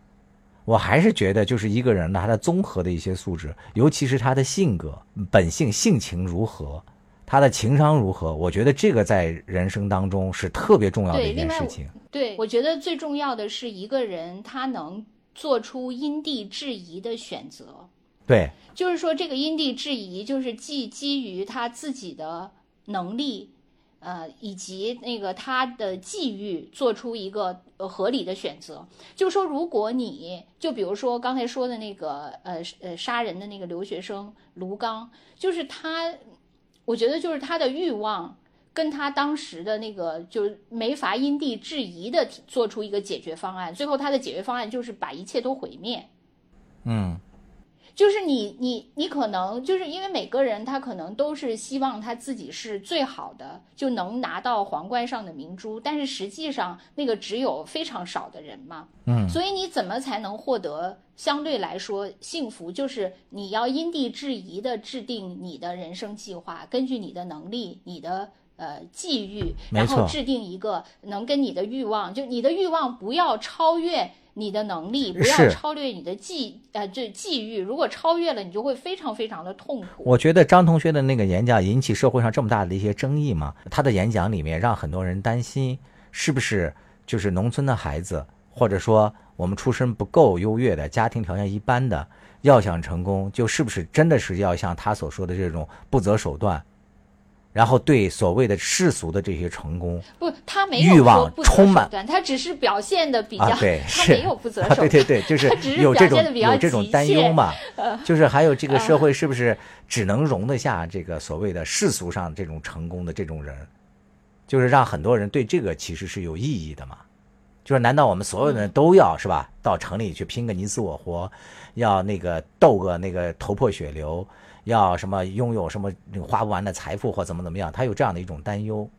我还是觉得，就是一个人的他的综合的一些素质，尤其是他的性格、本性、性情如何，他的情商如何，我觉得这个在人生当中是特别重要的一件事情。对，我觉得最重要的是一个人他能做出因地制宜的选择。对，就是说，这个因地制宜，就是既基于他自己的能力，呃，以及那个他的际遇，做出一个合理的选择。就说，如果你就比如说刚才说的那个呃呃杀人的那个留学生卢刚，就是他，我觉得就是他的欲望。跟他当时的那个就是没法因地制宜的做出一个解决方案，最后他的解决方案就是把一切都毁灭。嗯，就是你你你可能就是因为每个人他可能都是希望他自己是最好的，就能拿到皇冠上的明珠，但是实际上那个只有非常少的人嘛。嗯，所以你怎么才能获得相对来说幸福？就是你要因地制宜的制定你的人生计划，根据你的能力、你的呃际遇，然后制定一个能跟你的欲望，就你的欲望不要超越你的能力，不要超越你的际呃这际遇，如果超越了，你就会非常非常的痛苦。我觉得张同学的那个演讲引起社会上这么大的一些争议嘛，他的演讲里面让很多人担心，是不是就是农村的孩子，或者说我们出身不够优越的家庭条件一般的，要想成功，就是不是真的是要像他所说的这种不择手段，然后对所谓的世俗的这些成功不，他没有欲望充满他只是表现的比较，啊，对，他是没有不择啊手段，对对对，就是有这种有这种担忧嘛，就是还有这个社会是不是只能容得下这个所谓的世俗上这种成功的这种人，就是让很多人对这个其实是有意义的嘛。就是难道我们所有的人都要是吧？到城里去拼个你死我活，要那个斗个那个头破血流，要什么拥有什么花不完的财富或怎么怎么样？他有这样的一种担忧。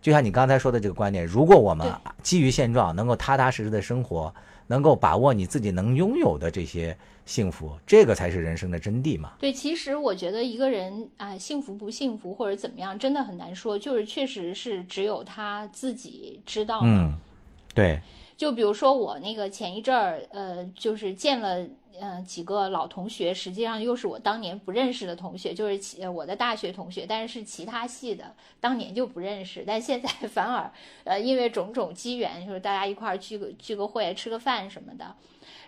就像你刚才说的这个观点，如果我们基于现状，能够踏踏实实的生活，能够把握你自己能拥有的这些幸福，这个才是人生的真谛嘛。对，其实我觉得一个人啊、幸福不幸福或者怎么样，真的很难说，就是确实是只有他自己知道。嗯，对，就比如说我那个前一阵儿，呃，就是见了呃几个老同学，实际上又是我当年不认识的同学，就是其呃我的大学同学，但是是其他系的，当年就不认识，但现在 反而呃因为种种机缘，就是大家一块儿聚个聚个会、吃个饭什么的。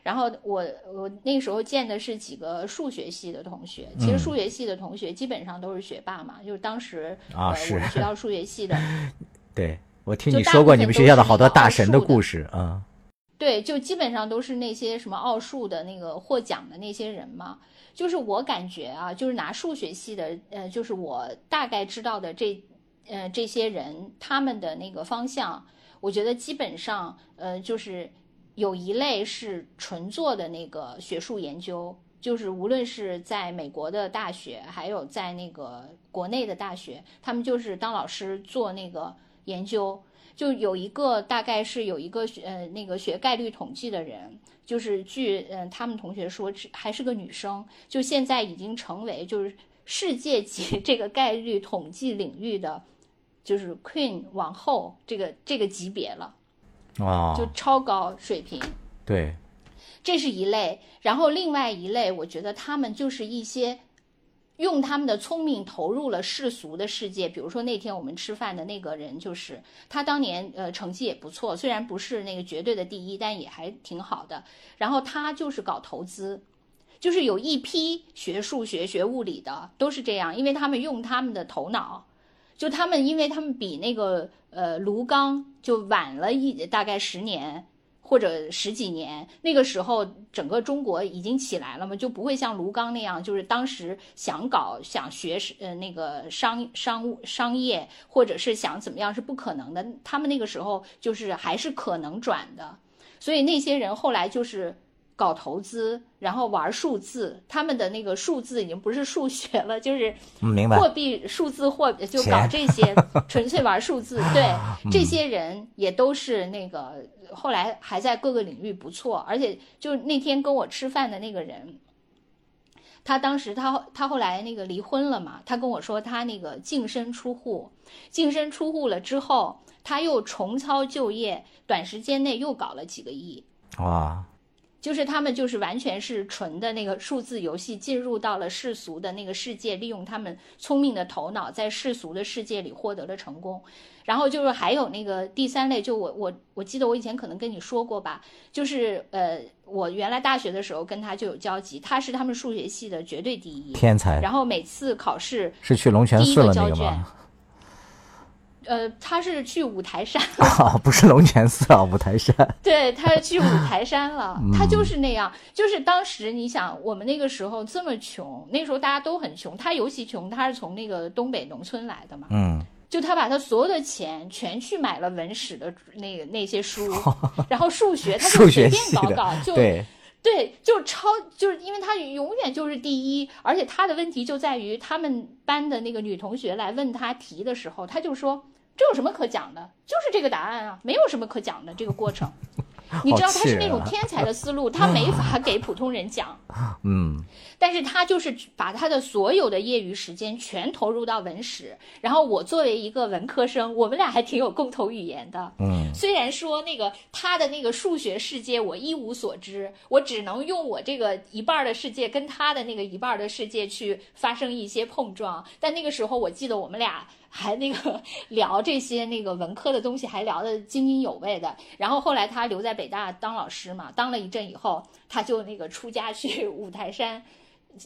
然后我我那时候见的是几个数学系的同学，其实嗯。数学系的同学基本上都是学霸嘛，就是当时呃啊是我们学校 数学系的对我听你说过你们学校的好多大神的故事啊。对，就基本上都是那些什么奥数的那个获奖的那些人嘛。就是我感觉啊，就是拿数学系的，呃，就是我大概知道的这，呃，这些人他们的那个方向，我觉得基本上，呃，就是有一类是纯做的那个学术研究，就是无论是在美国的大学，还有在那个国内的大学，他们就是当老师做那个研究。就有一个大概是有一个学呃那个学概率统计的人，就是据嗯、呃、他们同学说是还是个女生，就现在已经成为就是世界级 这个概率统计领域的就是 Queen 往后这个这个级别了，啊就，超高水平。对，这是一类，然后另外一类，我觉得他们就是一些用他们的聪明投入了世俗的世界。比如说那天我们吃饭的那个人，就是他当年呃成绩也不错，虽然不是那个绝对的第一，但也还挺好的。然后他就是搞投资，就是有一批学数学、学物理的都是这样，因为他们用他们的头脑。就他们，因为他们比那个呃卢刚就晚了一大概十年，或者十几年，那个时候整个中国已经起来了嘛，就不会像卢刚那样，就是当时想搞想学呃那个商商务商业，或者是想怎么样是不可能的。他们那个时候就是还是可能转的，所以那些人后来就是搞投资，然后玩数字，他们的那个数字已经不是数学了，就是嗯明白货币、数字货币，就搞 这些，纯粹玩数字。对，这些人也都是那个后来还在各个领域不错，而且就那天跟我吃饭的那个人。他当时他他后来那个离婚了嘛，他跟我说他那个净身出户，净身出户了之后，他又重操旧业，短时间内又搞了几个亿。哇，就是他们就是完全是纯的那个数字游戏，进入到了世俗的那个世界，利用他们聪明的头脑，在世俗的世界里获得了成功。然后就是还有那个第三类，就我我我记得我以前可能跟你说过吧，就是呃，我原来大学的时候跟他就有交集，他是他们数学系的绝对第一，天才然后每次考试，是去龙泉寺了那个交卷个吗？呃，他是去五台山。啊，不是龙泉寺啊，五台山。对，他去五台山了，嗯。他就是那样。就是当时你想，我们那个时候这么穷，那时候大家都很穷，他尤其穷，他是从那个东北农村来的嘛，嗯，就他把他所有的钱全去买了文史的那个那些书，然后数学他数就随便搞搞，就对，对，就超就是因为他永远就是第一，而且他的问题就在于他们班的那个女同学来问他题的时候，他就说这有什么可讲的，就是这个答案啊，没有什么可讲的这个过程。你知道他是那种天才的思路，他没法给普通人讲。嗯，但是他就是把他的所有的业余时间全投入到文史，然后我作为一个文科生，我们俩还挺有共同语言的。嗯，虽然说那个他的那个数学世界我一无所知，我只能用我这个一半儿的世界跟他的那个一半儿的世界去发生一些碰撞，但那个时候我记得我们俩。还那个聊这些那个文科的东西，还聊得津津有味的。然后后来他留在北大当老师嘛，当了一阵以后，他就那个出家去 五台山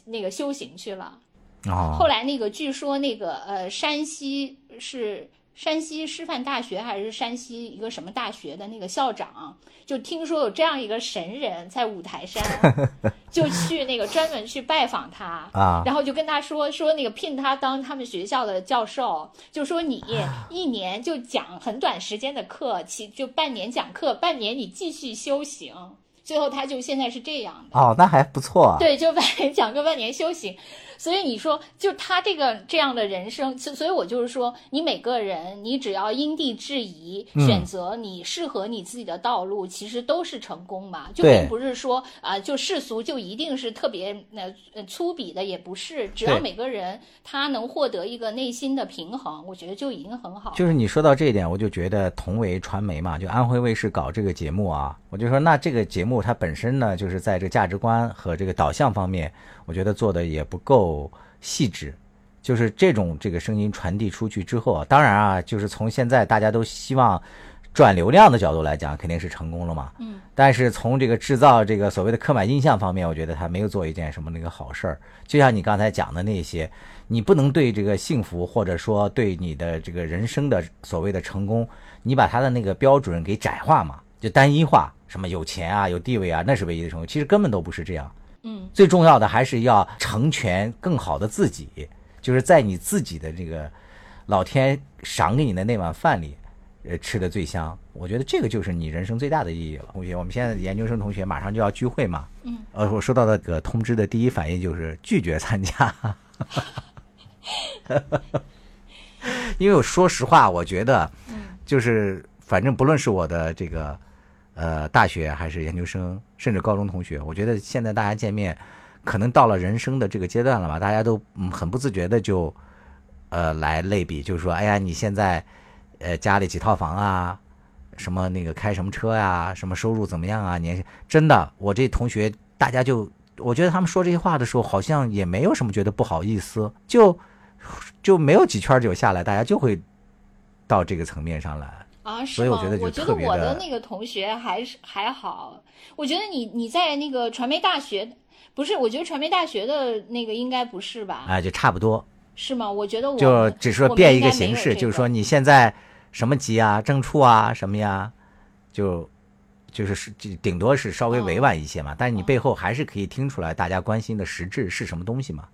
那个修行去了。哦，后来那个据说那个呃山西是山西师范大学还是山西一个什么大学的那个校长，就听说有这样一个神人在五台山，就去那个专门去拜访他啊然后就跟他说说那个聘他当他们学校的教授，就说你一年就讲很短时间的课，其就半年讲课，半年你继续修行。最后他就现在是这样的。哦，那还不错啊。对，就半年讲个半年修行，所以你说，就他这个这样的人生，所所以我就是说，你每个人，你只要因地制宜，嗯选择你适合你自己的道路，其实都是成功嘛。就并不是说啊、就世俗就一定是特别呃呃粗鄙的，也不是。只要每个人他能获得一个内心的平衡，我觉得就已经很好。就是你说到这一点，我就觉得同为传媒嘛，就安徽卫视搞这个节目啊，我就说那这个节目它本身呢，就是在这个价值观和这个导向方面，我觉得做的也不够细致。就是这种这个声音传递出去之后啊，当然啊，就是从现在大家都希望转流量的角度来讲，肯定是成功了嘛。嗯。但是从这个制造这个所谓的刻板印象方面，我觉得他没有做一件什么那个好事儿。就像你刚才讲的那些，你不能对这个幸福或者说对你的这个人生的所谓的成功，你把他的那个标准给窄化嘛，就单一化，什么有钱啊、有地位啊，那是唯一的成功。其实根本都不是这样。嗯，最重要的还是要成全更好的自己，就是在你自己的这个老天赏给你的那碗饭里，呃，吃的最香。我觉得这个就是你人生最大的意义了。同学，我们现在研究生同学马上就要聚会嘛，嗯，呃，我收到那个通知的第一反应就是拒绝参加，因为我说实话，我觉得，就是反正不论是我的这个呃大学还是研究生，甚至高中同学，我觉得现在大家见面，可能到了人生的这个阶段了吧，大家都嗯很不自觉的就呃来类比，就是说，哎呀，你现在呃家里几套房啊，什么那个开什么车呀、什么收入怎么样啊？年真的，我这同学大家就，我觉得他们说这些话的时候，好像也没有什么觉得不好意思，就就没有几圈酒下来，大家就会到这个层面上来。啊，是吗？所以我觉得就我觉得我的的那个同学还是还好。我觉得你你在那个传媒大学，不是？我觉得传媒大学的那个应该不是吧？啊，就差不多，是吗？我觉得我就只是说变一个形式，这个就是说你现在什么级啊、正处啊、什么呀，就就是是就顶多是稍微委婉一些嘛，但是你背后还是可以听出来大家关心的实质是什么东西嘛。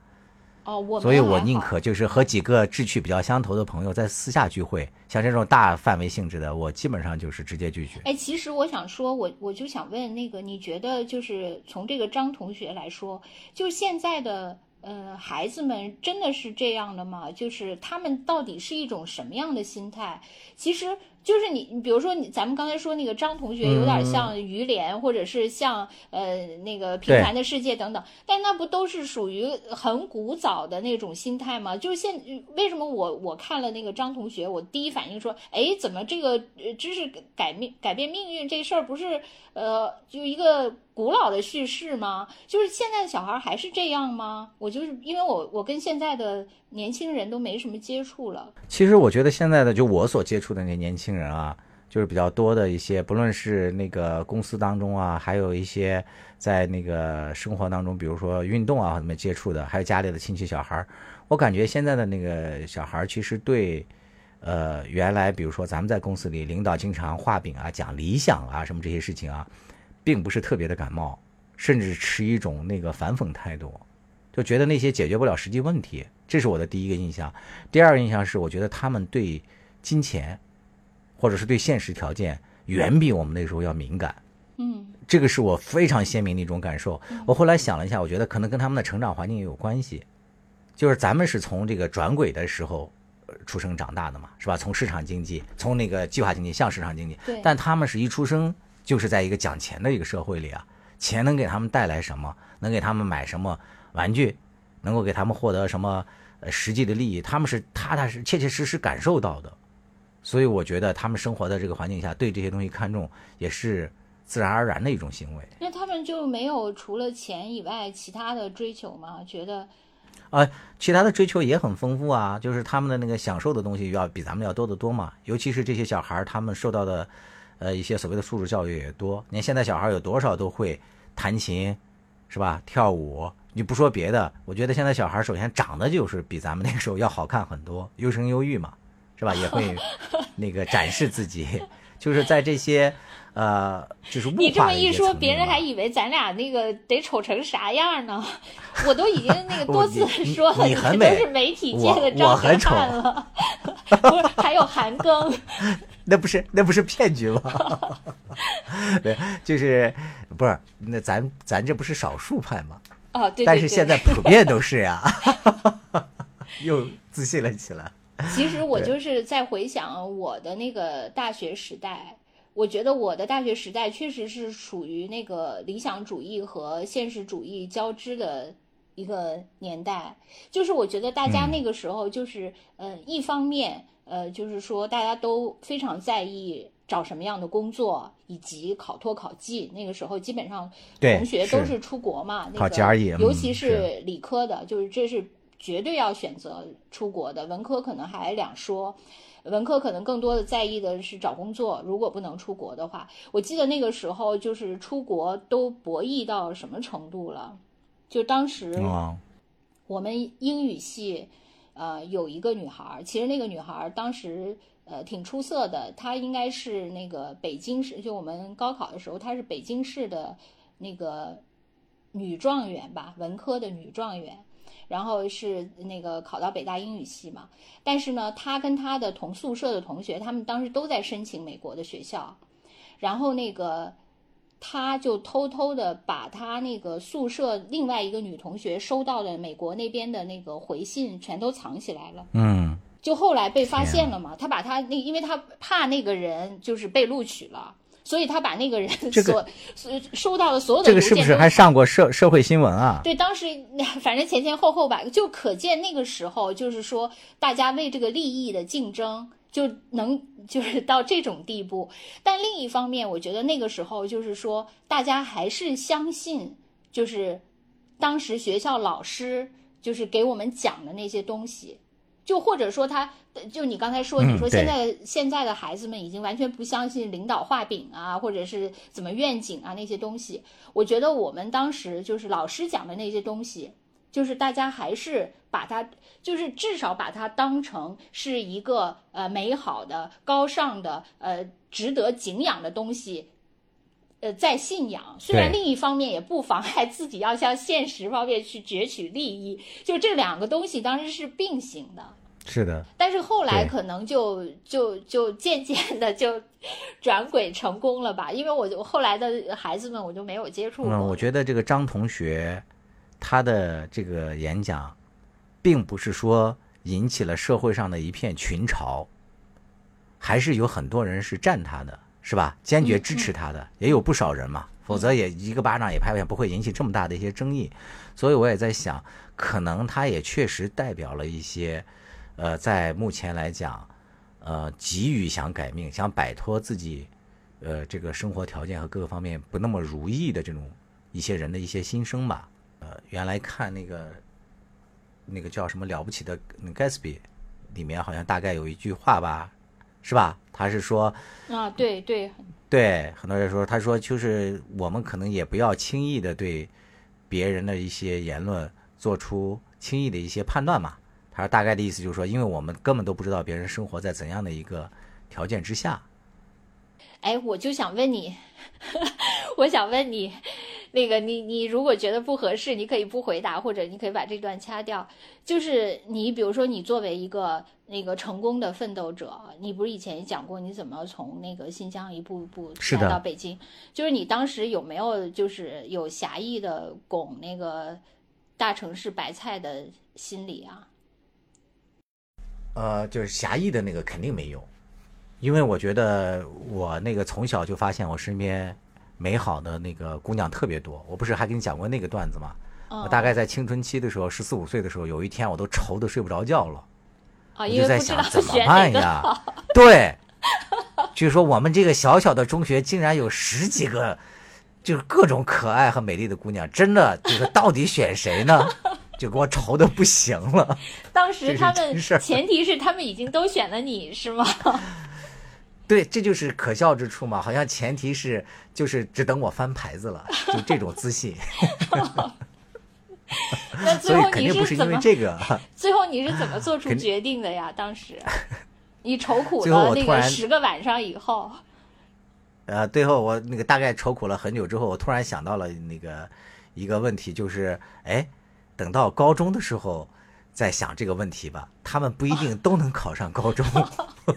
哦，我所以我宁可就是和几个志趣比较相投的朋友在私下聚会，像这种大范围性质的，我基本上就是直接拒绝。哎，其实我想说，我我就想问那个，你觉得就是从这个张同学来说，就是现在的呃孩子们真的是这样的吗？就是他们到底是一种什么样的心态？其实就是你，你比如说你，咱们刚才说那个张同学有点像于连，或者是像呃那个平凡的世界等等，但那不都是属于很古早的那种心态吗？就是现为什么我我看了那个张同学，我第一反应说，哎，怎么这个呃知识改命改变命运这事儿不是呃就一个古老的叙事吗？就是现在的小孩还是这样吗？我就是因为我我跟现在的年轻人都没什么接触了，其实我觉得现在的就我所接触的那些年轻人啊，就是比较多的一些，不论是那个公司当中啊，还有一些在那个生活当中，比如说运动啊什么接触的，还有家里的亲戚小孩，我感觉现在的那个小孩其实对。呃，原来比如说咱们在公司里，领导经常画饼啊、讲理想啊什么这些事情啊，并不是特别的感冒，甚至持一种那个反讽态度，就觉得那些解决不了实际问题，这是我的第一个印象。第二个印象是，我觉得他们对金钱，或者是对现实条件，远比我们那时候要敏感。嗯这个是我非常鲜明的一种感受。我后来想了一下，我觉得可能跟他们的成长环境也有关系。就是咱们是从这个转轨的时候出生长大的嘛，是吧？从市场经济，从那个计划经济向市场经济，但他们是一出生就是在一个讲钱的一个社会里啊，钱能给他们带来什么？能给他们买什么玩具？能够给他们获得什么呃实际的利益？他们是踏踏实切切实实感受到的。所以我觉得他们生活在这个环境下，对这些东西看重也是自然而然的一种行为。那他们就没有除了钱以外其他的追求吗？觉得啊，其他的追求也很丰富啊，就是他们的那个享受的东西要比咱们要多得多嘛。尤其是这些小孩儿，他们受到的呃一些所谓的素质教育也多。你看现在小孩有多少都会弹琴，是吧？跳舞，你不说别的，我觉得现在小孩首先长得就是比咱们那个时候要好看很多，优生优育嘛。是吧？也会 那个展示自己，就是在这些呃，就是你这么一说，别人还以为咱俩那个得丑成啥样呢？我都已经那个多次 说了，你很美，都是媒体界的张很丑了。不是，还有韩庚，那不是那不是骗局吗？对，就是不是那咱咱这不是少数派吗？哦，对，但是现在普遍都是呀，又自信了起来。其实我就是在回想我的那个大学时代，我觉得我的大学时代确实是属于那个理想主义和现实主义交织的一个年代。就是我觉得大家那个时候就是，呃，一方面，呃，就是说大家都非常在意找什么样的工作，以及考托考绩。那个时候基本上同学都是出国嘛，那个尤其是理科的，就是这是。绝对要选择出国的，文科可能还两说，文科可能更多的在意的是找工作。如果不能出国的话，我记得那个时候就是出国都博弈到什么程度了？就当时我们英语系，呃，有一个女孩，其实那个女孩当时呃挺出色的，她应该是那个北京市，就我们高考的时候，她是北京市的那个女状元吧，文科的女状元。然后是那个考到北大英语系嘛，但是呢，他跟他的同宿舍的同学，他们当时都在申请美国的学校，然后那个他就偷偷的把他那个宿舍另外一个女同学收到的美国那边的那个回信全都藏起来了。嗯，就后来被发现了嘛，他把他那，因为他怕那个人就是被录取了。所以他把那个人所收到的所有的这个是不是还上过社社会新闻啊？对，当时 反正前前后后吧，就可见那个时候就是说大家为这个利益的竞争就能就是到这种地步。但另一方面，我觉得那个时候就是说大家还是相信，就是当时学校老师就是给我们讲的那些东西。就或者说他，就你刚才说，你说现在现在的孩子们已经完全不相信领导画饼啊，或者是怎么愿景啊那些东西。我觉得我们当时就是老师讲的那些东西，就是大家还是把它，就是至少把它当成是一个呃美好的、高尚的、呃值得敬仰的东西，呃在信仰。虽然另一方面也不妨碍自己要向现实方面去攫取利益，就这两个东西当时是并行的。是的，但是后来可能就就就渐渐的就转轨成功了吧？因为我就后来的孩子们我就没有接触过。我觉得这个张同学他的这个演讲，并不是说引起了社会上的一片群嘲，还是有很多人是站他的，是吧？坚决支持他的也有不少人嘛，否则也一个巴掌也拍不响，不会引起这么大的一些争议。所以我也在想，可能他也确实代表了一些。呃，在目前来讲，呃，急于想改命、想摆脱自己，呃，这个生活条件和各个方面不那么如意的这种一些人的一些心声吧。呃，原来看那个那个叫什么了不起的盖茨比，里面好像大概有一句话吧，是吧？他是说啊，对对对，很多人说，他说就是我们可能也不要轻易的对别人的一些言论做出轻易的一些判断嘛。他说：“大概的意思就是说，因为我们根本都不知道别人生活在怎样的一个条件之下。”哎，我就想问你，我想问你，那个你你如果觉得不合适，你可以不回答，或者你可以把这段掐掉。就是你比如说，你作为一个那个成功的奋斗者，你不是以前也讲过你怎么从那个新疆一步一步来到北京？就是你当时有没有就是有狭义的拱那个大城市白菜的心理啊？呃，就是狭义的那个肯定没有，因为我觉得我那个从小就发现我身边美好的那个姑娘特别多。我不是还跟你讲过那个段子吗？我大概在青春期的时候，十四五岁的时候，有一天我都愁得睡不着觉了。啊，我就在想怎么办呀？对，据说我们这个小小的中学竟然有十几个，就是各种可爱和美丽的姑娘，真的就是到底选谁呢？就给我愁的不行了。当时他们前提是他们已经都选了你是吗？对，这就是可笑之处嘛。好像前提是就是只等我翻牌子了，就这种自信。那最所以后你肯定不是怎么因为这个。最后你是怎么做出决定的呀？当时你愁苦了那个十个晚上以后，呃，最后我那个大概愁苦了很久之后，我突然想到了那个一个问题，就是哎，等到高中的时候再想这个问题吧，他们不一定都能考上高中，你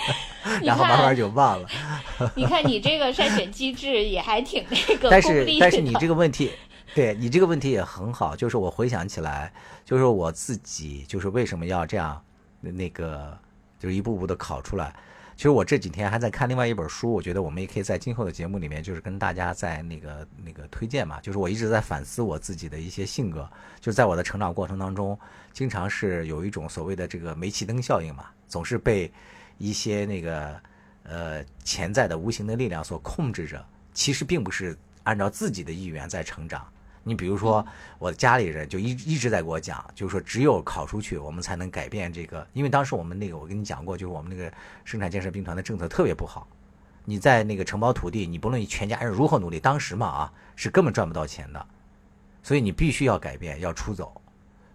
然后慢慢，就忘了。你看你这个筛选机制也还挺那个但是但是你这个问题，对你这个问题也很好，就是我回想起来，就是我自己就是为什么要这样那个就是一步步的考出来。其实我这几天还在看另外一本书，我觉得我们也可以在今后的节目里面，就是跟大家在那个那个推荐嘛。就是我一直在反思我自己的一些性格，就是在我的成长过程当中，经常是有一种所谓的这个煤气灯效应嘛，总是被一些那个呃潜在的无形的力量所控制着，其实并不是按照自己的意愿在成长。你比如说，我的家里人就一一直在给我讲，就是说只有考出去，我们才能改变这个。因为当时我们那个，我跟你讲过，就是我们那个生产建设兵团的政策特别不好。你在那个承包土地，你不论你全家人如何努力，当时嘛啊是根本赚不到钱的，所以你必须要改变，要出走。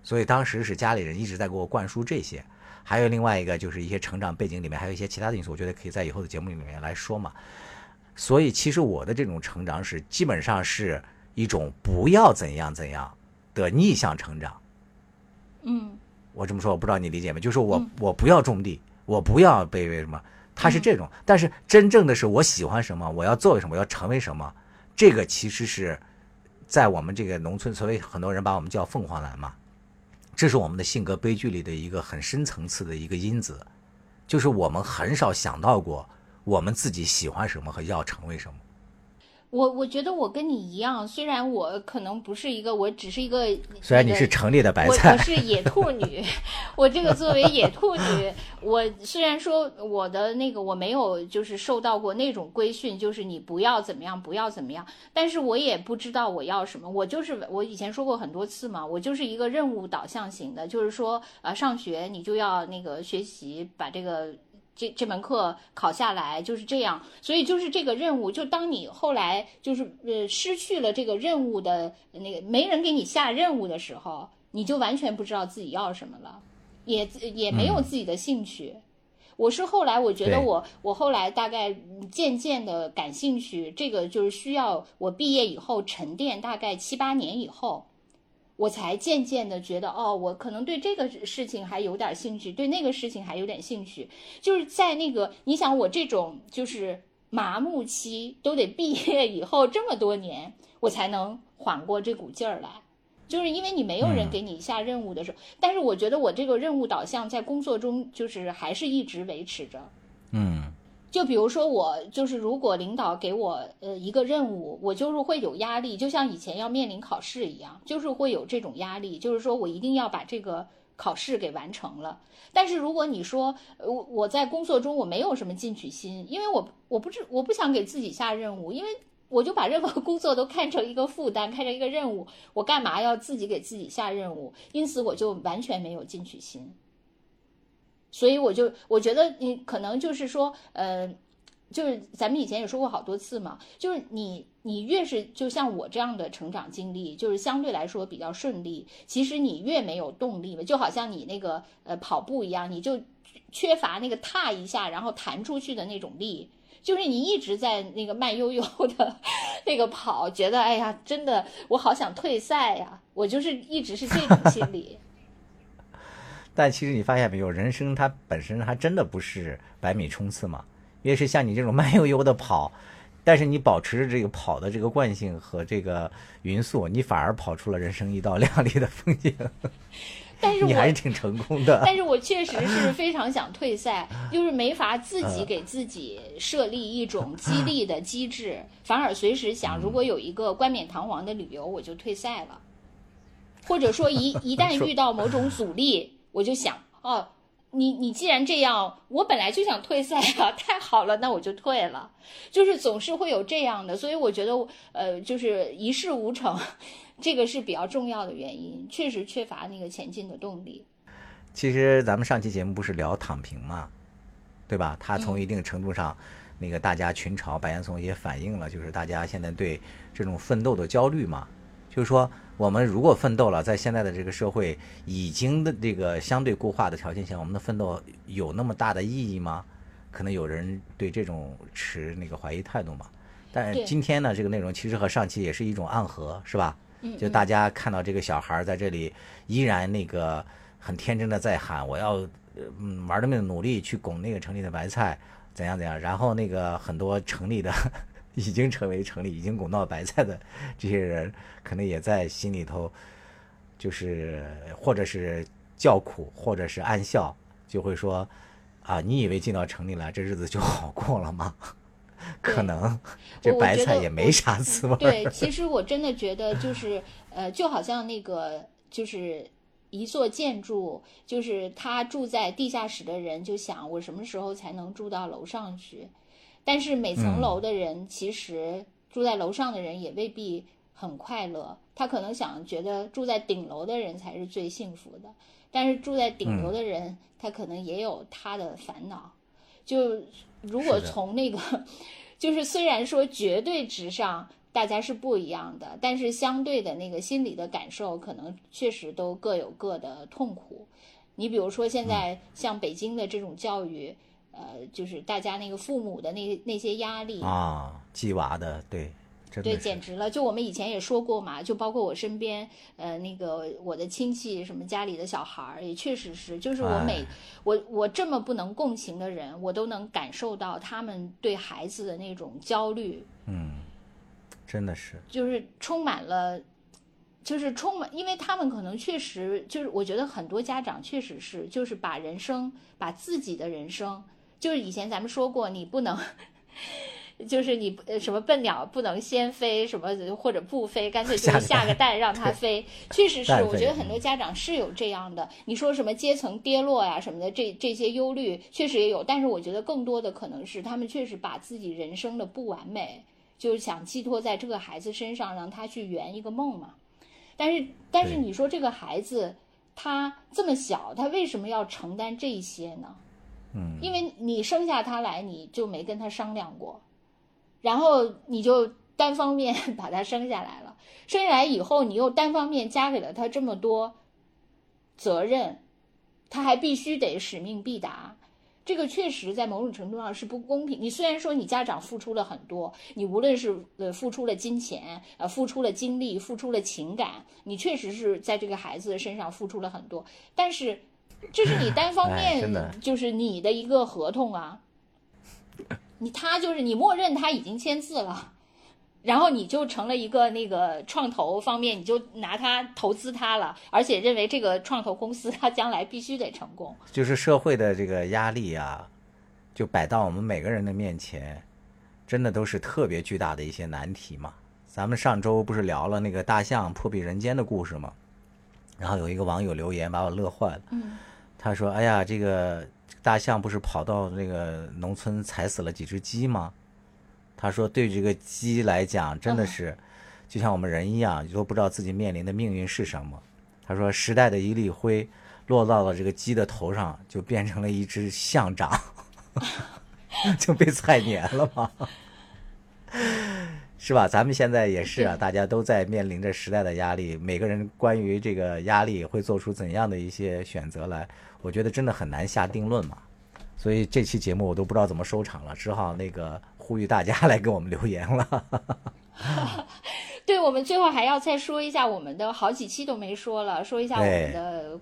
所以当时是家里人一直在给我灌输这些。还有另外一个就是一些成长背景里面还有一些其他的因素，我觉得可以在以后的节目里面来说嘛。所以其实我的这种成长史基本上是一种不要怎样怎样的逆向成长。嗯我这么说，我不知道你理解没？就是我、我不要种地，我不要被为什么，他是这种。但是真正的是我喜欢什么，我要做什么，我要成为什么，这个其实是在我们这个农村，所以很多人把我们叫凤凰男嘛，这是我们的性格悲剧里的一个很深层次的一个因子，就是我们很少想到过我们自己喜欢什么和要成为什么。我我觉得我跟你一样，虽然我可能不是一个，我只是一个，虽然你是城里的白我菜我，是野兔女，我这个作为野兔女，我虽然说我的那个我没有就是受到过那种规训，就是你不要怎么样，不要怎么样，但是我也不知道我要什么，我就是我以前说过很多次嘛，我就是一个任务导向型的，就是说呃上学你就要那个学习把这个。这这门课考下来就是这样，所以就是这个任务，就当你后来就是呃失去了这个任务的那个没人给你下任务的时候，你就完全不知道自己要什么了，也也没有自己的兴趣。我是后来我觉得我我后来大概嗯渐渐的感兴趣，这个就是需要我毕业以后沉淀大概七八年以后，我才渐渐的觉得，哦，我可能对这个事情还有点兴趣，对那个事情还有点兴趣。就是在那个，你想我这种就是麻木期，都得毕业以后这么多年，我才能缓过这股劲儿来。就是因为你没有人给你下任务的时候，但是我觉得我这个任务导向在工作中就是还是一直维持着。嗯就比如说我就是如果领导给我呃一个任务，我就是会有压力，就像以前要面临考试一样，就是会有这种压力，就是说我一定要把这个考试给完成了。但是如果你说我我在工作中我没有什么进取心，因为我我不知我不想给自己下任务，因为我就把任何 工作都看成一个负担，看成一个任务，我干嘛要自己给自己下任务？因此我就完全没有进取心。所以我就我觉得你可能就是说，呃，就是咱们以前也说过好多次嘛，就是你你越是就像我这样的成长经历，就是相对来说比较顺利，其实你越没有动力嘛，就好像你那个呃跑步一样，你就缺乏那个踏一下然后弹出去的那种力。就是你一直在那个慢悠悠的那个跑，觉得哎呀，真的我好想退赛呀，我就是一直是这种心理。但其实你发现没有，人生它本身还真的不是百米冲刺嘛，越是像你这种慢悠悠的跑，但是你保持着这个跑的这个惯性和这个匀速，你反而跑出了人生一道亮丽的风景。但是你还是挺成功的。但是我确实是非常想退赛，就是没法自己给自己设立一种激励的机制，反而随时想，如果有一个冠冕堂皇的理由，我就退赛了。或者说一一旦遇到某种阻力，我就想，哦，你你既然这样，我本来就想退赛啊，太好了，那我就退了。就是总是会有这样的，所以我觉得，呃，就是一事无成。这个是比较重要的原因，确实缺乏那个前进的动力。其实咱们上期节目不是聊躺平嘛，对吧？他从一定程度上，那个大家群嘲白岩松也反映了，就是大家现在对这种奋斗的焦虑嘛。就是说，我们如果奋斗了，在现在的这个社会已经的这个相对固化的条件下，我们的奋斗有那么大的意义吗？可能有人对这种持那个怀疑态度嘛。但是今天呢，这个内容其实和上期也是一种暗合，是吧？就大家看到这个小孩在这里依然那个很天真的在喊我要嗯玩的命努力去拱那个城里的白菜怎样怎样，然后那个很多城里的已经成为城里已经拱到白菜的这些人，可能也在心里头就是或者是叫苦，或者是暗笑，就会说啊，你以为进到城里来这日子就好过了吗？可能这白菜也没啥滋味。对，其实我真的觉得就是呃，就好像那个就是一座建筑，就是他住在地下室的人就想我什么时候才能住到楼上去？但是每层楼的人其实住在楼上的人也未必很快乐，他可能想觉得住在顶楼的人才是最幸福的，但是住在顶楼的人他可能也有他的烦恼，就。如果从那个，就是虽然说绝对值上大家是不一样的，但是相对的那个心理的感受，可能确实都各有各的痛苦。你比如说现在像北京的这种教育，呃，就是大家那个父母的那那些压力啊，鸡娃的对。对，简直了！就我们以前也说过嘛，就包括我身边，呃，那个我的亲戚什么家里的小孩儿，也确实是，就是我每我我这么不能共情的人，我都能感受到他们对孩子的那种焦虑。嗯，真的是，就是充满了，就是充满，因为他们可能确实就是，我觉得很多家长确实是，就是把人生，把自己的人生，就是以前咱们说过，你不能。就是你呃什么笨鸟不能先飞，什么或者不飞，干脆就是下个蛋让它飞。确实是，我觉得很多家长是有这样的。你说什么阶层跌落呀什么的，这这些忧虑确实也有。但是我觉得更多的可能是他们确实把自己人生的不完美，就是想寄托在这个孩子身上，让他去圆一个梦嘛。但是但是你说这个孩子他这么小，他为什么要承担这些呢？嗯，因为你生下他来，你就没跟他商量过。然后你就单方面把他生下来了，生下来以后，你又单方面加给了他这么多责任，他还必须得使命必达，这个确实在某种程度上是不公平。你虽然说你家长付出了很多，你无论是呃付出了金钱，呃付出了精力，付出了情感，你确实是在这个孩子身上付出了很多，但是这是你单方面，就是你的一个合同啊。你他就是你默认他已经签字了，然后你就成了一个那个创投方面，你就拿他投资他了，而且认为这个创投公司他将来必须得成功。就是社会的这个压力啊，就摆到我们每个人的面前，真的都是特别巨大的一些难题嘛。咱们上周不是聊了那个大象破壁人间的故事吗？然后有一个网友留言把我乐坏了，嗯，他说：“哎呀，这个。”大象不是跑到那个农村踩死了几只鸡吗？他说，对这个鸡来讲，真的是就像我们人一样，都不知道自己面临的命运是什么。他说，时代的一粒灰落到了这个鸡的头上，就变成了一只象长，就被踩碾了嘛，是吧？咱们现在也是啊，大家都在面临着时代的压力，每个人关于这个压力会做出怎样的一些选择来？我觉得真的很难下定论嘛，所以这期节目我都不知道怎么收场了，只好那个呼吁大家来给我们留言了。对，我们最后还要再说一下我们的好几期都没说了，说一下我们的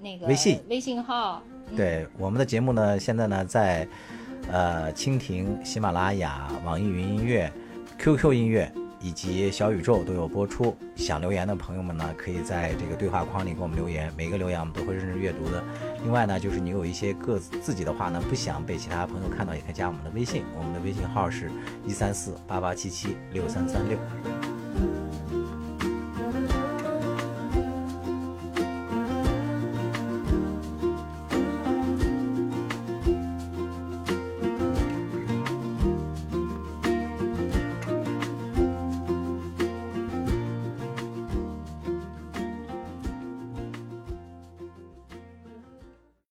那个微信微信号。对，我们的节目呢，现在呢在呃蜻蜓、喜马拉雅、网易云音乐、QQ 音乐以及小宇宙都有播出。想留言的朋友们呢，可以在这个对话框里给我们留言，每个留言我们都会认真阅读的。另外呢，就是你有一些个自己的话呢，不想被其他朋友看到，也可以加我们的微信，我们的微信号是一三四八八七七六三三六。